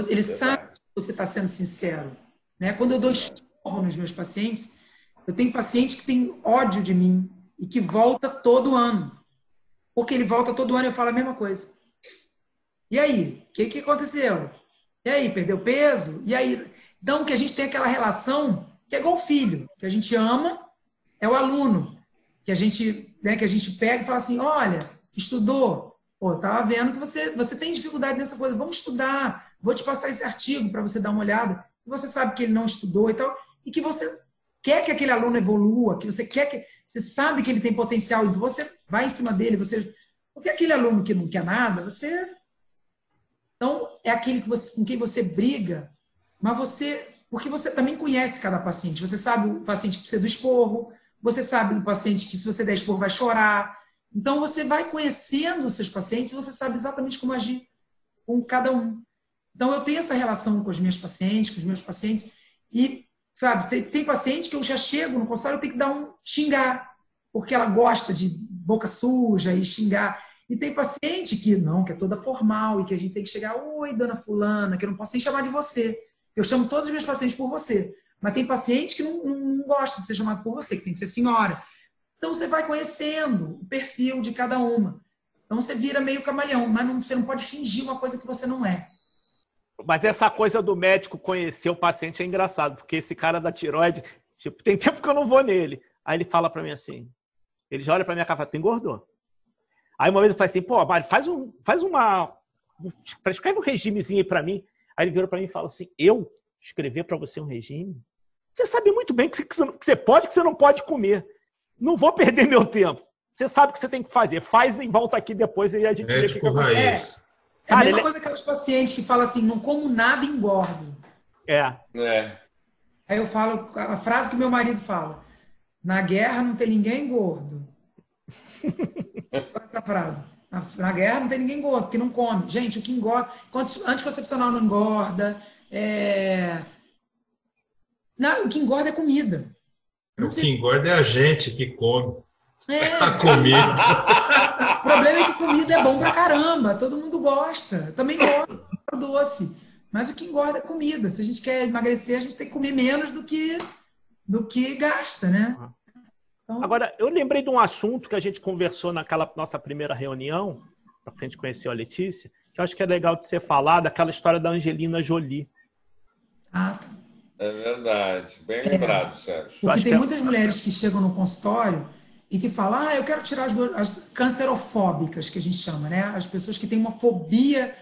Ele sabe que você está sendo sincero. Né? Quando eu dou esporro nos meus pacientes, eu tenho paciente que tem ódio de mim e que volta todo ano. Porque ele volta todo ano e eu falo a mesma coisa. E aí? O que, que aconteceu? E aí, perdeu peso? E aí? Então, que a gente tem aquela relação que é igual filho, que a gente ama, é o aluno, que a gente, né, que a gente pega e fala assim, olha, estudou, pô, tava vendo que você, você tem dificuldade nessa coisa, vamos estudar, vou te passar esse artigo para você dar uma olhada, e você sabe que ele não estudou e tal, e que você quer que aquele aluno evolua, que você quer que você sabe que ele tem potencial, então você vai em cima dele, você porque aquele aluno que não quer nada, você então é aquele que você, com quem você briga, mas você porque você também conhece cada paciente, você sabe o paciente que precisa do esporro, você sabe o paciente que se você der esporro vai chorar. Então você vai conhecendo os seus pacientes, e você sabe exatamente como agir com cada um. Então eu tenho essa relação com os meus pacientes, com os meus pacientes e Sabe, tem, tem paciente que eu já chego no consultório, eu tenho que dar um xingar, porque ela gosta de boca suja e xingar. E tem paciente que não, que é toda formal e que a gente tem que chegar, oi, dona fulana, que eu não posso nem chamar de você. Eu chamo todos os meus pacientes por você. Mas tem paciente que não, não gosta de ser chamado por você, que tem que ser senhora. Então você vai conhecendo o perfil de cada uma. Então você vira meio camaleão, mas não, você não pode fingir uma coisa que você não é. Mas essa coisa do médico conhecer o paciente é engraçado, porque esse cara da tiroide, tipo, tem tempo que eu não vou nele. Aí ele fala para mim assim, ele já olha para minha cara e fala, tu engordou. Aí uma vez eu falei assim, pô, Mário, faz, um, faz uma. Escreve um regimezinho aí pra mim. Aí ele virou pra mim e falou assim: eu escrever para você um regime? Você sabe muito bem que você, que você pode que você não pode comer. Não vou perder meu tempo. Você sabe o que você tem que fazer. Faz e volta aqui depois e a gente vê o que, que acontece. É, é a mesma ele... coisa que aqueles pacientes que falam assim, não como nada e engordo. É. é. Aí eu falo, a frase que meu marido fala, na guerra não tem ninguém gordo. Essa frase. Na guerra não tem ninguém gordo, porque não come. Gente, o que engorda. Anticoncepcional não engorda. É... Não, o que engorda é comida. Não o que engorda é a gente que come. É. A comida. o problema é que comida é bom pra caramba. Todo mundo gosta. Também gosta doce. Mas o que engorda é comida. Se a gente quer emagrecer, a gente tem que comer menos do que, do que gasta, né? Então... Agora, eu lembrei de um assunto que a gente conversou naquela nossa primeira reunião, para a gente conheceu a Letícia, que eu acho que é legal de ser falado, aquela história da Angelina Jolie. Ah, tá. É verdade. Bem é. lembrado, Sérgio. Porque tem é... muitas mulheres que chegam no consultório e que falam, ah, eu quero tirar as, as cancerofóbicas, que a gente chama, né? As pessoas que têm uma fobia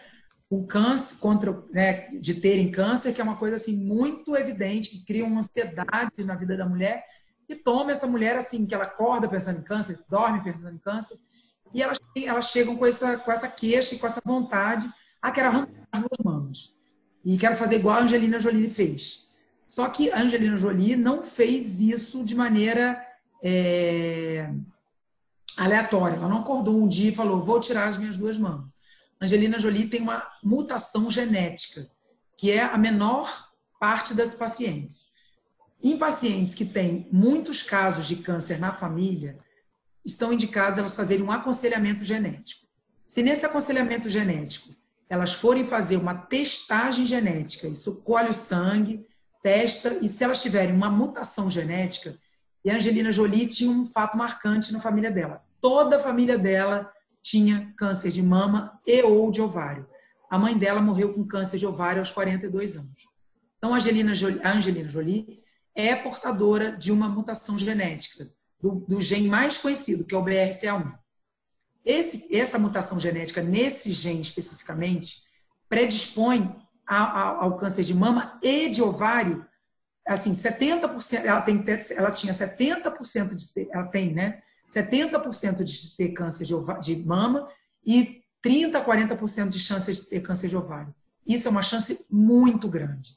com câncer, contra, né, de terem câncer, que é uma coisa assim muito evidente, que cria uma ansiedade na vida da mulher, e toma essa mulher assim, que ela acorda pensando em câncer, dorme pensando em câncer, e elas, elas chegam com essa, com essa queixa e com essa vontade, ah, quero arrancar as duas mamas. E quero fazer igual a Angelina Jolie fez. Só que a Angelina Jolie não fez isso de maneira é, aleatória. Ela não acordou um dia e falou: vou tirar as minhas duas mãos. Angelina Jolie tem uma mutação genética, que é a menor parte das pacientes. Em pacientes que têm muitos casos de câncer na família, estão indicadas elas fazerem um aconselhamento genético. Se nesse aconselhamento genético elas forem fazer uma testagem genética, isso colhe o sangue, testa, e se elas tiverem uma mutação genética, e a Angelina Jolie tinha um fato marcante na família dela. Toda a família dela tinha câncer de mama e ou de ovário. A mãe dela morreu com câncer de ovário aos 42 anos. Então, a Angelina Jolie, a Angelina Jolie é portadora de uma mutação genética, do, do gene mais conhecido, que é o BRCA1. Esse, essa mutação genética, nesse gene especificamente, predispõe ao câncer de mama e de ovário, assim, 70%, ela, tem, ela tinha 70% de ela tem, né? 70% de ter câncer de, ovário, de mama e 30 a 40% de chance de ter câncer de ovário. Isso é uma chance muito grande.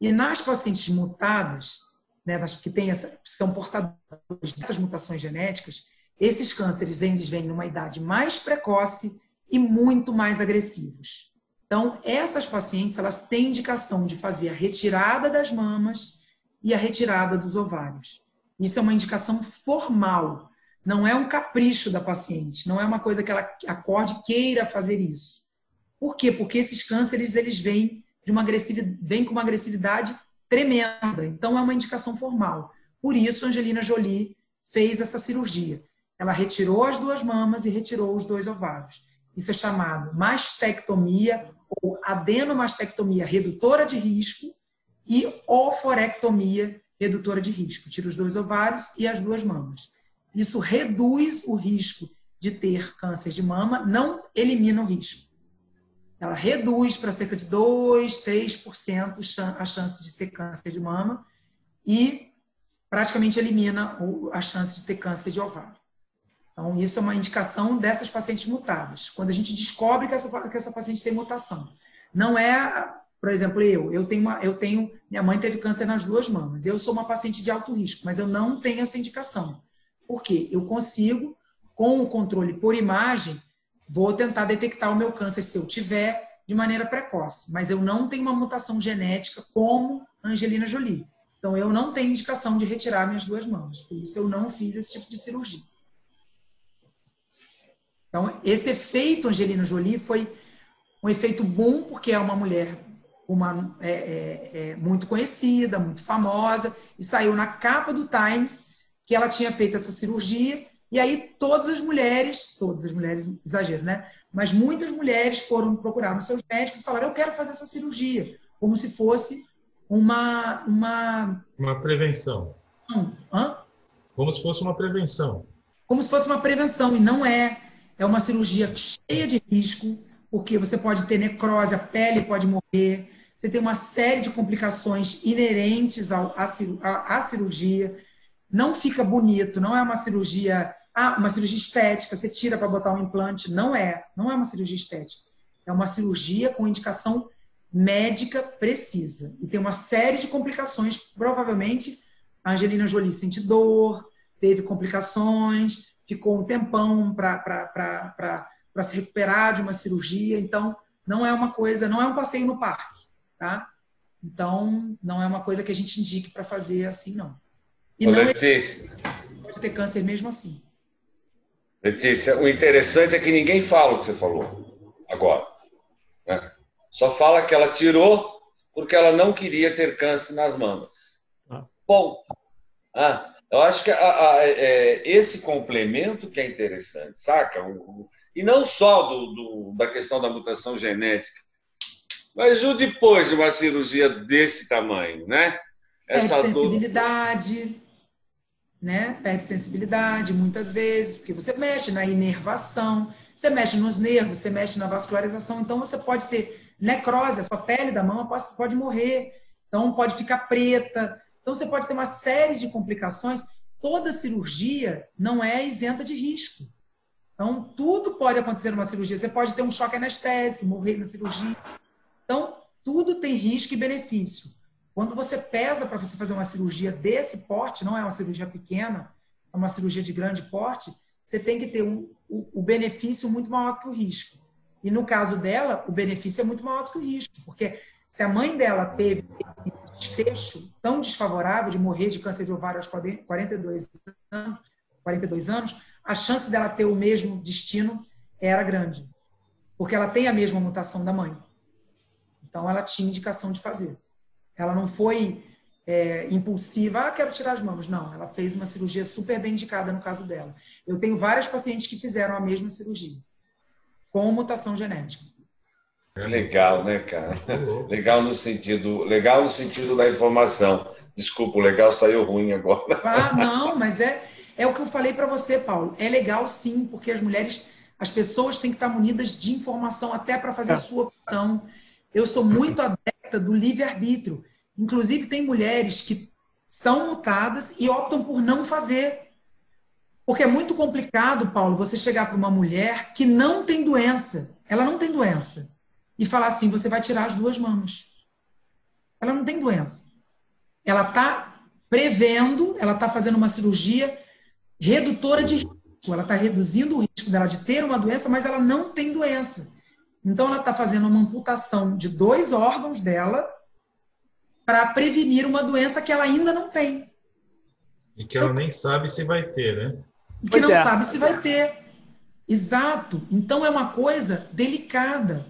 E nas pacientes mutadas, né, nas que têm essa, são portadoras dessas mutações genéticas, esses cânceres eles vêm numa idade mais precoce e muito mais agressivos. Então, essas pacientes, elas têm indicação de fazer a retirada das mamas e a retirada dos ovários. Isso é uma indicação formal, não é um capricho da paciente, não é uma coisa que ela acorde queira fazer isso. Por quê? Porque esses cânceres, eles vêm de uma agressividade, vêm com uma agressividade tremenda. Então, é uma indicação formal. Por isso, Angelina Jolie fez essa cirurgia. Ela retirou as duas mamas e retirou os dois ovários. Isso é chamado mastectomia ou adenomastectomia redutora de risco e oforectomia redutora de risco. Tira os dois ovários e as duas mamas. Isso reduz o risco de ter câncer de mama, não elimina o risco. Ela reduz para cerca de 2, 3% a chance de ter câncer de mama e praticamente elimina a chance de ter câncer de ovário. Então, isso é uma indicação dessas pacientes mutadas. Quando a gente descobre que essa, que essa paciente tem mutação. Não é, por exemplo, eu. Eu tenho, uma, eu tenho. Minha mãe teve câncer nas duas mamas. Eu sou uma paciente de alto risco, mas eu não tenho essa indicação. Por quê? Eu consigo, com o controle por imagem, vou tentar detectar o meu câncer se eu tiver de maneira precoce. Mas eu não tenho uma mutação genética como Angelina Jolie. Então, eu não tenho indicação de retirar minhas duas mãos. Por isso, eu não fiz esse tipo de cirurgia. Então, esse efeito Angelina Jolie foi um efeito bom, porque é uma mulher uma, é, é, é, muito conhecida, muito famosa, e saiu na capa do Times que ela tinha feito essa cirurgia. E aí todas as mulheres, todas as mulheres, exagero, né? Mas muitas mulheres foram procurar nos seus médicos e falaram: Eu quero fazer essa cirurgia, como se fosse uma. Uma, uma prevenção. Hã? Como se fosse uma prevenção. Como se fosse uma prevenção, e não é É uma cirurgia cheia de risco, porque você pode ter necrose, a pele pode morrer, você tem uma série de complicações inerentes ao, à, cirurgia. Não fica bonito, não é uma cirurgia, ah, uma cirurgia estética, você tira para botar um implante. Não é, não é uma cirurgia estética. É uma cirurgia com indicação médica precisa. E tem uma série de complicações. Provavelmente a Angelina Jolie sente dor, teve complicações, ficou um tempão para se recuperar de uma cirurgia. Então, não é uma coisa, não é um passeio no parque, tá? Então, não é uma coisa que a gente indique para fazer assim, não. E Ô, não Letícia. pode ter câncer mesmo assim. Letícia, o interessante é que ninguém fala o que você falou agora. Né? Só fala que ela tirou porque ela não queria ter câncer nas mamas. Ah. Ponto. Ah, eu acho que a, a, é, esse complemento que é interessante, saca? O, o, e não só do, do, da questão da mutação genética, mas o depois de uma cirurgia desse tamanho, né? Essa Perde sensibilidade, dor... né? Perde sensibilidade muitas vezes, porque você mexe na inervação, você mexe nos nervos, você mexe na vascularização, então você pode ter necrose, a sua pele da pode, pode morrer, então pode ficar preta, então, você pode ter uma série de complicações. Toda cirurgia não é isenta de risco. Então, tudo pode acontecer numa cirurgia. Você pode ter um choque anestésico, morrer na cirurgia. Então, tudo tem risco e benefício. Quando você pesa para você fazer uma cirurgia desse porte, não é uma cirurgia pequena, é uma cirurgia de grande porte, você tem que ter o, o benefício muito maior que o risco. E no caso dela, o benefício é muito maior que o risco, porque se a mãe dela teve desfecho tão desfavorável de morrer de câncer de ovário aos 42 anos, 42 anos, a chance dela ter o mesmo destino era grande. Porque ela tem a mesma mutação da mãe. Então, ela tinha indicação de fazer. Ela não foi é, impulsiva, ah, quero tirar as mamas. Não, ela fez uma cirurgia super bem indicada no caso dela. Eu tenho várias pacientes que fizeram a mesma cirurgia, com mutação genética. Legal, né, cara? Legal no sentido, legal no sentido da informação. Desculpa, o legal saiu ruim agora. Ah, não, mas é é o que eu falei para você, Paulo. É legal sim, porque as mulheres, as pessoas têm que estar munidas de informação até para fazer a é. sua opção. Eu sou muito adepta do livre-arbítrio. Inclusive, tem mulheres que são mutadas e optam por não fazer. Porque é muito complicado, Paulo, você chegar para uma mulher que não tem doença. Ela não tem doença e falar assim: você vai tirar as duas mamas. Ela não tem doença. Ela está prevendo, ela está fazendo uma cirurgia redutora de risco. Ela está reduzindo o risco dela de ter uma doença, mas ela não tem doença. Então, ela está fazendo uma amputação de dois órgãos dela para prevenir uma doença que ela ainda não tem. E que ela nem sabe se vai ter, né? Que pois não é. sabe se vai ter. Exato. Então, é uma coisa delicada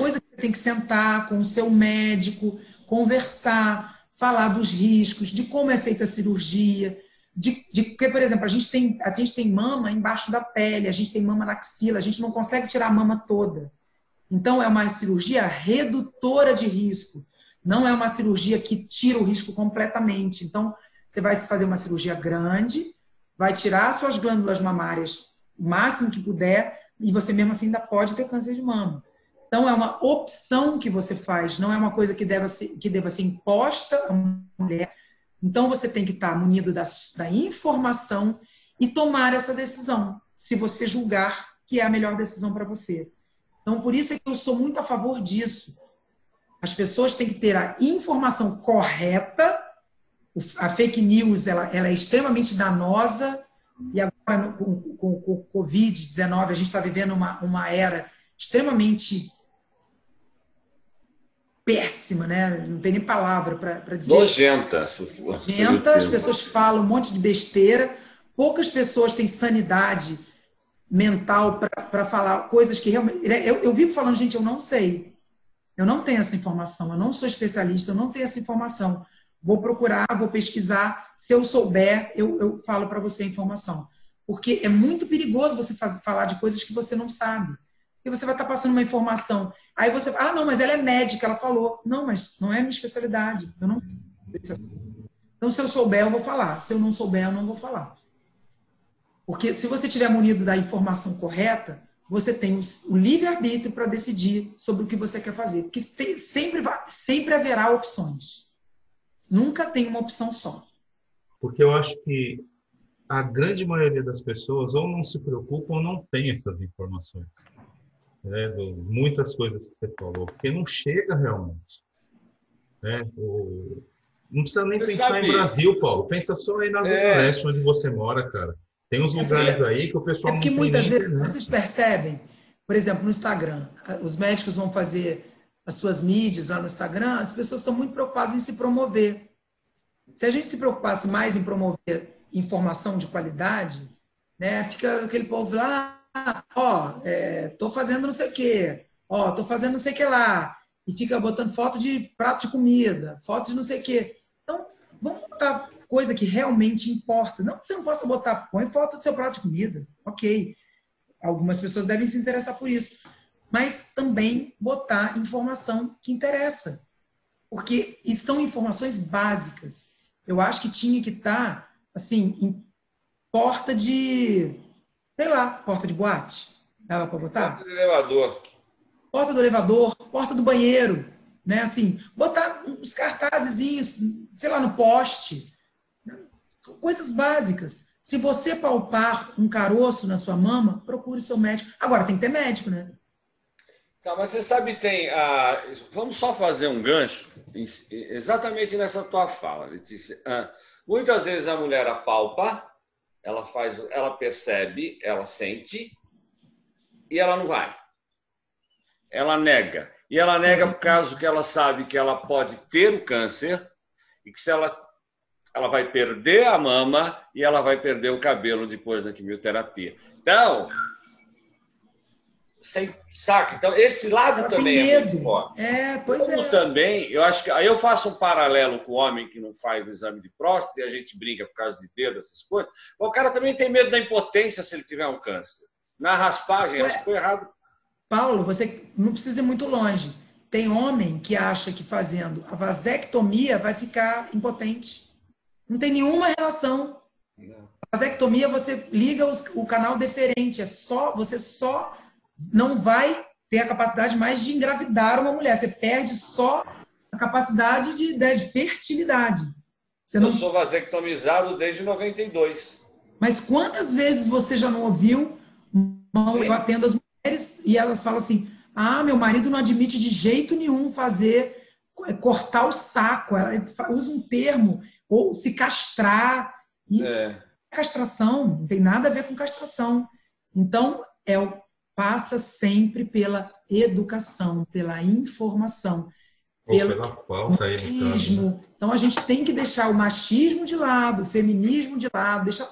coisa que você tem que sentar com o seu médico, conversar, falar dos riscos, de como é feita a cirurgia, de, de porque, por exemplo, a gente, tem, a gente tem mama embaixo da pele, a gente tem mama na axila, a gente não consegue tirar a mama toda. Então, é uma cirurgia redutora de risco. Não é uma cirurgia que tira o risco completamente. Então, você vai fazer uma cirurgia grande, vai tirar suas glândulas mamárias o máximo que puder, e você mesmo assim ainda pode ter câncer de mama. Então, é uma opção que você faz, não é uma coisa que deva ser, que deva ser imposta a uma mulher. Então, você tem que estar munido da, da informação e tomar essa decisão, se você julgar que é a melhor decisão para você. Então, por isso é que eu sou muito a favor disso. As pessoas têm que ter a informação correta. A fake news ela, ela é extremamente danosa. E agora, com, com, com o Covid-19, a gente está vivendo uma, uma era extremamente péssima, né? Não tem nem palavra para dizer. Nojenta. Nojenta, as pessoas falam um monte de besteira. Poucas pessoas têm sanidade mental para falar coisas que realmente. Eu, eu vivo falando, gente, eu não sei. Eu não tenho essa informação. Eu não sou especialista, eu não tenho essa informação. Vou procurar, vou pesquisar. Se eu souber, eu, eu falo para você a informação. Porque é muito perigoso você faz, falar de coisas que você não sabe e você vai estar passando uma informação. Aí você, ah, não, mas ela é médica, ela falou. Não, mas não é minha especialidade. Eu não Então, se eu souber, eu vou falar. Se eu não souber, eu não vou falar. Porque se você tiver munido da informação correta, você tem o livre-arbítrio para decidir sobre o que você quer fazer. Porque tem, sempre, sempre haverá opções. Nunca tem uma opção só. Porque eu acho que a grande maioria das pessoas ou não se preocupam ou não tem essas informações. Né? Muitas coisas que você falou. Porque não chega realmente. Né? O... Não precisa nem você pensar sabe. em Brasil, Paulo. Pensa só aí na Zona é. Leste, onde você mora, cara. Tem uns lugares aí que o pessoal é porque muitas vezes vocês percebem, por exemplo, no Instagram, os médicos vão fazer as suas mídias lá no Instagram, as pessoas estão muito preocupadas em se promover. Se a gente se preocupasse mais em promover informação de qualidade, né, fica aquele povo lá, ó, é, tô fazendo não sei o quê, ó, tô fazendo não sei o que lá, e fica botando foto de prato de comida, foto de não sei o quê. Então, vamos botar coisa que realmente importa. Não que você não possa botar, põe foto do seu prato de comida, ok. Algumas pessoas devem se interessar por isso. Mas também botar informação que interessa. Porque e são informações básicas. Eu acho que tinha que estar, tá, assim, em porta de, sei lá, porta de boate. Dava para botar? Porta do elevador. Porta do elevador, porta do banheiro. Né? Assim, botar uns cartazezinhos, sei lá, no poste coisas básicas. Se você palpar um caroço na sua mama, procure seu médico. Agora, tem que ter médico, né? Tá, mas você sabe, tem. A... Vamos só fazer um gancho, exatamente nessa tua fala, Letícia. Ah, muitas vezes a mulher apalpa, ela faz, ela percebe, ela sente, e ela não vai. Ela nega. E ela nega por causa que ela sabe que ela pode ter o câncer e que se ela ela vai perder a mama e ela vai perder o cabelo depois da quimioterapia. Então, sem saca. Então, esse lado ela também é muito forte. É, pois Como é. também, eu acho que aí eu faço um paralelo com o homem que não faz o exame de próstata e a gente brinca por causa de dedo, essas coisas. O cara também tem medo da impotência se ele tiver um câncer. Na raspagem, Ué, ficou errado. Paulo, você não precisa ir muito longe. Tem homem que acha que fazendo a vasectomia vai ficar impotente. Não tem nenhuma relação. A vasectomia você liga os, o canal deferente, é só você só não vai ter a capacidade mais de engravidar uma mulher. Você perde só a capacidade de, né, de fertilidade. Você não... Eu sou vasectomizado desde 92. Mas quantas vezes você já não ouviu? Eu atendo as mulheres e elas falam assim: ah, meu marido não admite de jeito nenhum fazer é, cortar o saco. Ela usa um termo ou se castrar. E é. castração não tem nada a ver com castração. Então, é o, passa sempre pela educação, pela informação. Ou pelo pela falta aí, machismo. Então, a gente tem que deixar o machismo de lado, o feminismo de lado, deixa,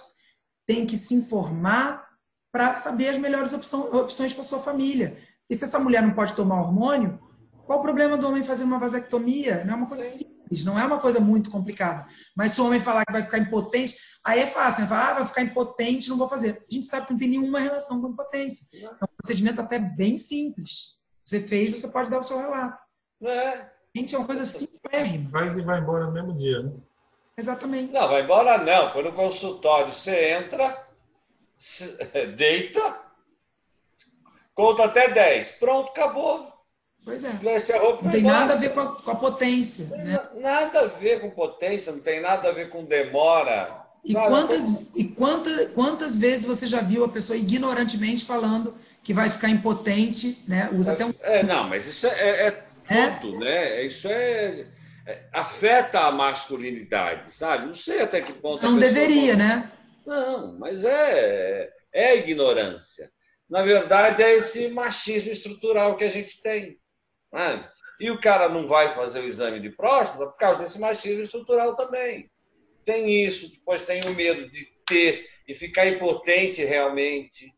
tem que se informar para saber as melhores opções, opções para sua família. E se essa mulher não pode tomar hormônio, qual o problema do homem fazer uma vasectomia? Não é uma coisa simples simples, não é uma coisa muito complicada. Mas se o homem falar que vai ficar impotente, aí é fácil, né? Falar, ah, vai ficar impotente, não vou fazer. A gente sabe que não tem nenhuma relação com impotência. É um procedimento até bem simples. Você fez, você pode dar o seu relato. É. Gente, é uma coisa simplérrima. Faz e vai embora no mesmo dia, né? Exatamente. Não, vai embora não. Foi no consultório. Você entra, deita, conta até 10. Pronto, acabou. Pois é. Não tem nada a ver com a, com a potência. Né? Nada a ver com potência, não tem nada a ver com demora. E, quantas, e quantas, quantas vezes você já viu a pessoa ignorantemente falando que vai ficar impotente, né? Usa até um... É, não, mas isso é, é, é tudo, é? né? Isso é, é, afeta a masculinidade, sabe? Não sei até que ponto. Não deveria, pode... né? Não, mas é, é ignorância. Na verdade, é esse machismo estrutural que a gente tem. Né? E o cara não vai fazer o exame de próstata por causa desse machismo estrutural também. Tem isso, depois tem o medo de ter e ficar impotente realmente.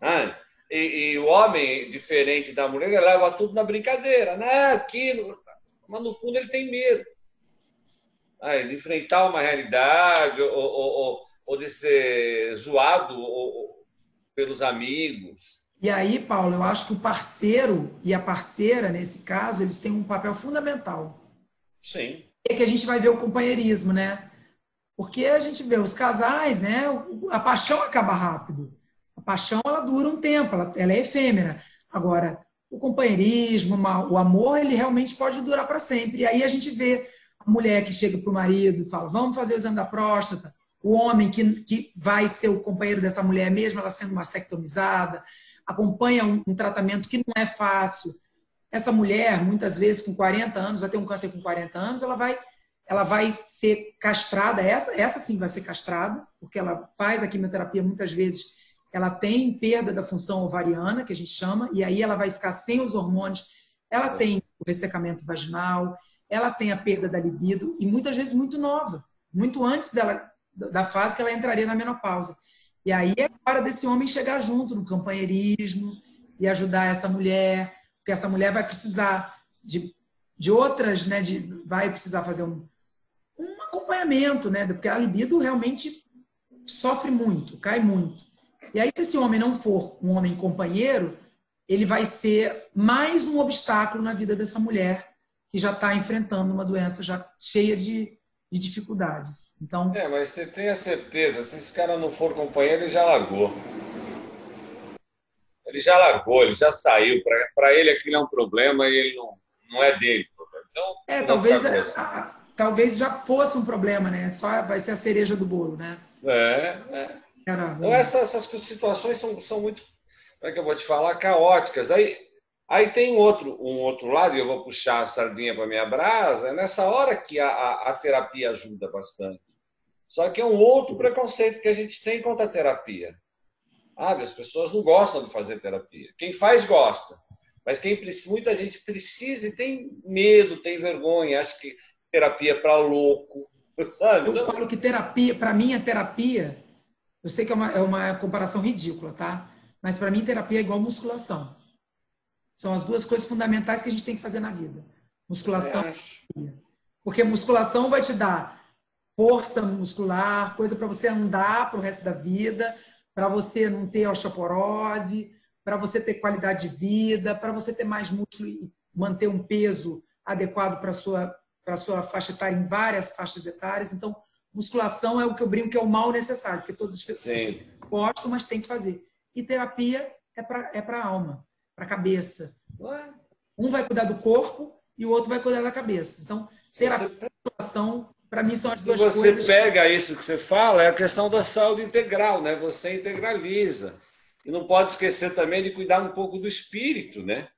Né? E, e, o homem, diferente da mulher, ele leva tudo na brincadeira, né? Aquilo. Mas no fundo ele tem medo né? de enfrentar uma realidade ou, ou, ou, ou de ser zoado pelos amigos. E aí, Paulo, eu acho que o parceiro e a parceira, nesse caso, eles têm um papel fundamental. Sim. É que a gente vai ver o companheirismo, né? Porque a gente vê os casais, né? A paixão acaba rápido. A paixão ela dura um tempo, ela, ela é efêmera. Agora, o companheirismo, o amor, ele realmente pode durar para sempre. E aí a gente vê a mulher que chega para o marido e fala: vamos fazer o exame da próstata. O homem que, que vai ser o companheiro dessa mulher, mesmo ela sendo mastectomizada, acompanha um, um tratamento que não é fácil. Essa mulher, muitas vezes com 40 anos, vai ter um câncer com 40 anos, ela vai ela vai ser castrada, essa, essa sim vai ser castrada, porque ela faz a quimioterapia muitas vezes, ela tem perda da função ovariana, que a gente chama, e aí ela vai ficar sem os hormônios, ela tem o ressecamento vaginal, ela tem a perda da libido, e muitas vezes muito nova, muito antes dela, da fase que ela entraria na menopausa. E aí é hora desse homem chegar junto no companheirismo e ajudar essa mulher, porque essa mulher vai precisar de, de outras, né, de, vai precisar fazer um, um acompanhamento, né? Porque a libido realmente sofre muito, cai muito. E aí, se esse homem não for um homem companheiro, ele vai ser mais um obstáculo na vida dessa mulher que já está enfrentando uma doença já cheia de, de, dificuldades. Então. É, mas você tem a certeza, se esse cara não for companheiro, ele já largou. Ele já largou, ele já saiu. Para ele aquilo é um problema e ele não, não é dele. Então, é, talvez a, talvez já fosse um problema, né? Só vai ser a cereja do bolo, né? É, é. Então, essas, essas situações são, são muito, como é que eu vou te falar, caóticas. Aí, aí tem outro, um outro lado, e eu vou puxar a sardinha para minha brasa, é nessa hora que a, a, a terapia ajuda bastante. Só que é um outro preconceito que a gente tem contra a terapia. Sabe? As pessoas não gostam de fazer terapia. Quem faz, gosta. Mas quem muita gente precisa e tem medo, tem vergonha, acha que terapia para louco. Eu falo que terapia, para mim, a terapia, eu sei que é uma, é uma comparação ridícula, tá? Mas para mim, terapia é igual musculação. São as duas coisas fundamentais que a gente tem que fazer na vida: musculação é. Porque musculação vai te dar força muscular, coisa para você andar para o resto da vida, para você não ter osteoporose, para você ter qualidade de vida, para você ter mais músculo e manter um peso adequado para sua para a sua faixa etária em várias faixas etárias. Então, musculação é o que eu brinco que é o mal necessário, porque todas as pessoas gostam, mas tem que fazer. E terapia é para é a alma, para a cabeça. Um vai cuidar do corpo e o outro vai cuidar da cabeça. Então, terapia e musculação, para mim, são as duas coisas. Se você pega isso que você fala, é a questão da saúde integral, né? Você integraliza. E não pode esquecer também de cuidar um pouco do espírito, né?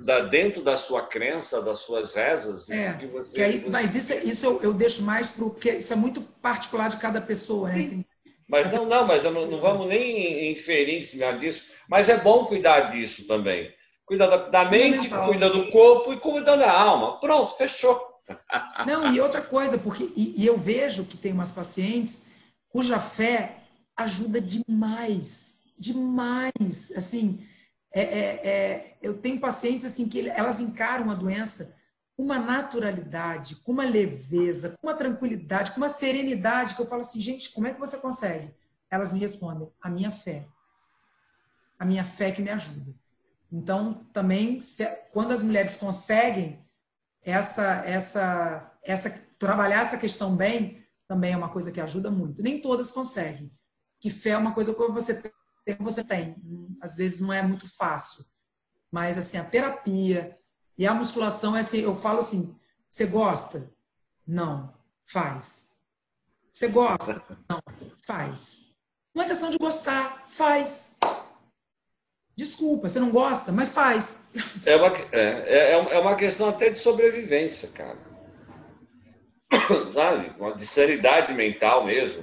da, dentro da sua crença, das suas rezas. É, que você, que aí, você... Mas isso, isso eu, eu deixo mais para porque isso é muito particular de cada pessoa. Né? Tem... Mas não, não, mas não, não, vamos nem inferir em cima disso. Mas é bom cuidar disso também. Cuida da, da mente, cuida do corpo e cuida da alma. Pronto, fechou. Não, e outra coisa, porque e, e eu vejo que tem umas pacientes cuja fé ajuda demais, demais. Assim, é, é, é, eu tenho pacientes assim que elas encaram a doença com uma naturalidade, com uma leveza, com uma tranquilidade, com uma serenidade que eu falo assim, gente, como é que você consegue? Elas me respondem, a minha fé. A minha fé que me ajuda. Então, também, se, quando as mulheres conseguem essa, essa, essa, trabalhar essa questão bem, também é uma coisa que ajuda muito. Nem todas conseguem. Que fé é uma coisa que você tempo você tem. Às vezes não é muito fácil. Mas, assim, a terapia e a musculação, é assim, eu falo assim, você gosta? Não. Faz. Você gosta? Não. Faz. Não é questão de gostar. Faz. Desculpa, você não gosta, mas faz. É uma, é, é, é uma questão até de sobrevivência, cara. Sabe? De sanidade mental mesmo.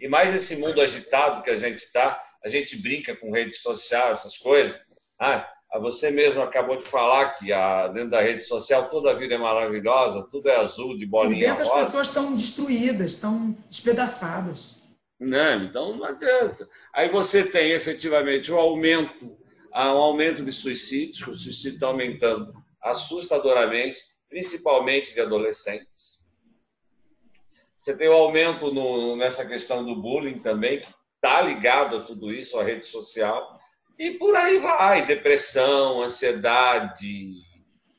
E mais nesse mundo agitado que a gente está, a gente brinca com rede social, essas coisas. Ah, você mesmo acabou de falar que a, dentro da rede social toda a vida é maravilhosa, tudo é azul, de bolinha Por dentro rosa. as pessoas estão destruídas, estão despedaçadas. Não, então não adianta. Aí você tem efetivamente um aumento, um aumento de suicídios, o suicídio está aumentando assustadoramente, principalmente de adolescentes. Você tem o um aumento no, nessa questão do bullying também, que está ligado a tudo isso, a rede social. E por aí vai, depressão, ansiedade.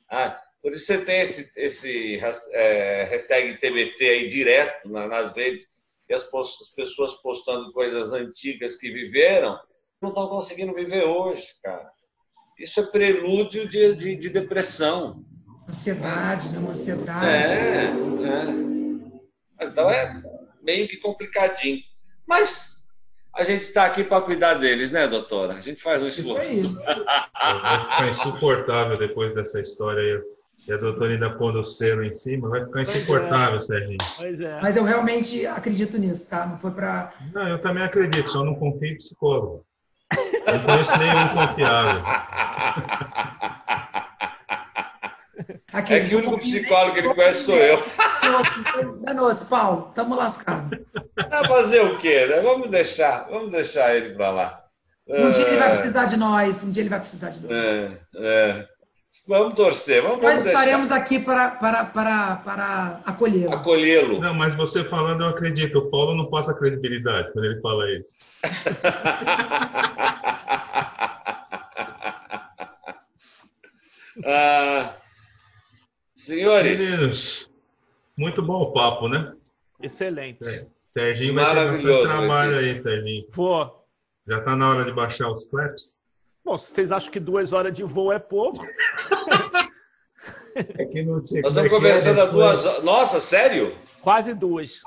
Ah, Por isso você tem esse, esse é, hashtag TBT aí direto na, nas redes, e as, as, pessoas postando coisas antigas que viveram, não estão conseguindo viver hoje, cara. Isso é prelúdio de, de, de depressão. Ansiedade, né? Uma ansiedade. É, é. Então é meio que complicadinho. Mas a gente está aqui para cuidar deles, né, doutora? A gente faz um esforço. Isso aí. Ficar insuportável depois dessa história aí. E a doutora ainda pondo o selo em cima, vai ficar insuportável, é. Serginho. Pois é. Mas eu realmente acredito nisso, tá? Não foi para. Não, eu também acredito, só não confio em psicólogo. Não conheço nenhum confiável. Aquele é que o único psicólogo que ele conhece sou eu. Danou-se, Paulo, estamos lascados. Vai fazer o quê? Né? Vamos deixar, vamos deixar ele para lá. Um dia ele vai é. precisar de nós, um dia ele vai precisar de nós. É, é. Vamos torcer, vamos, Nós estaremos deixar. aqui para, para, para, para acolhê-lo. Acolhê-lo. Não, mas você falando, eu acredito. O Paulo não passa credibilidade quando ele fala isso. ah, senhores. Meninos, muito bom o papo, né? Excelente. É. Serginho vai ter bastante trabalho aí, Serginho. Vou. Já está na hora de baixar os claps? Bom, se vocês acham que duas horas de voo é pouco. é que não tinha. Nós estamos é conversando há duas horas. Nossa, sério? Quase duas.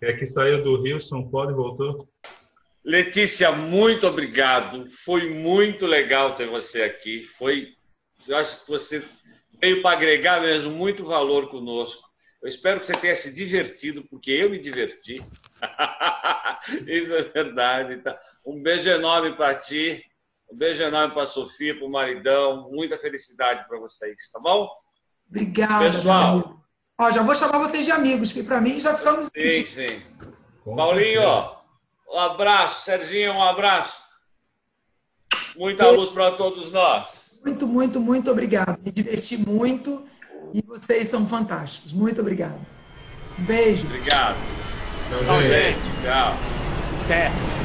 É que saiu do Rio, São Paulo e voltou. Letícia, muito obrigado. Foi muito legal ter você aqui. Foi, eu acho que você veio para agregar mesmo muito valor conosco. Eu espero que você tenha se divertido, porque eu me diverti. Isso é verdade. Tá? Um beijo enorme para ti. Um beijo enorme para a Sofia, para o maridão. Muita felicidade para vocês, tá bom? Obrigada. Pessoal. Ó, já vou chamar vocês de amigos, que para mim já ficamos. Sim, sim. Com Paulinho, um abraço. Serginho, um abraço. Muita luz para todos nós. Muito, muito, muito obrigado. Me diverti muito e vocês são fantásticos. Muito obrigado. Um beijo. Obrigado. Tchau, gente. Tchau. Até.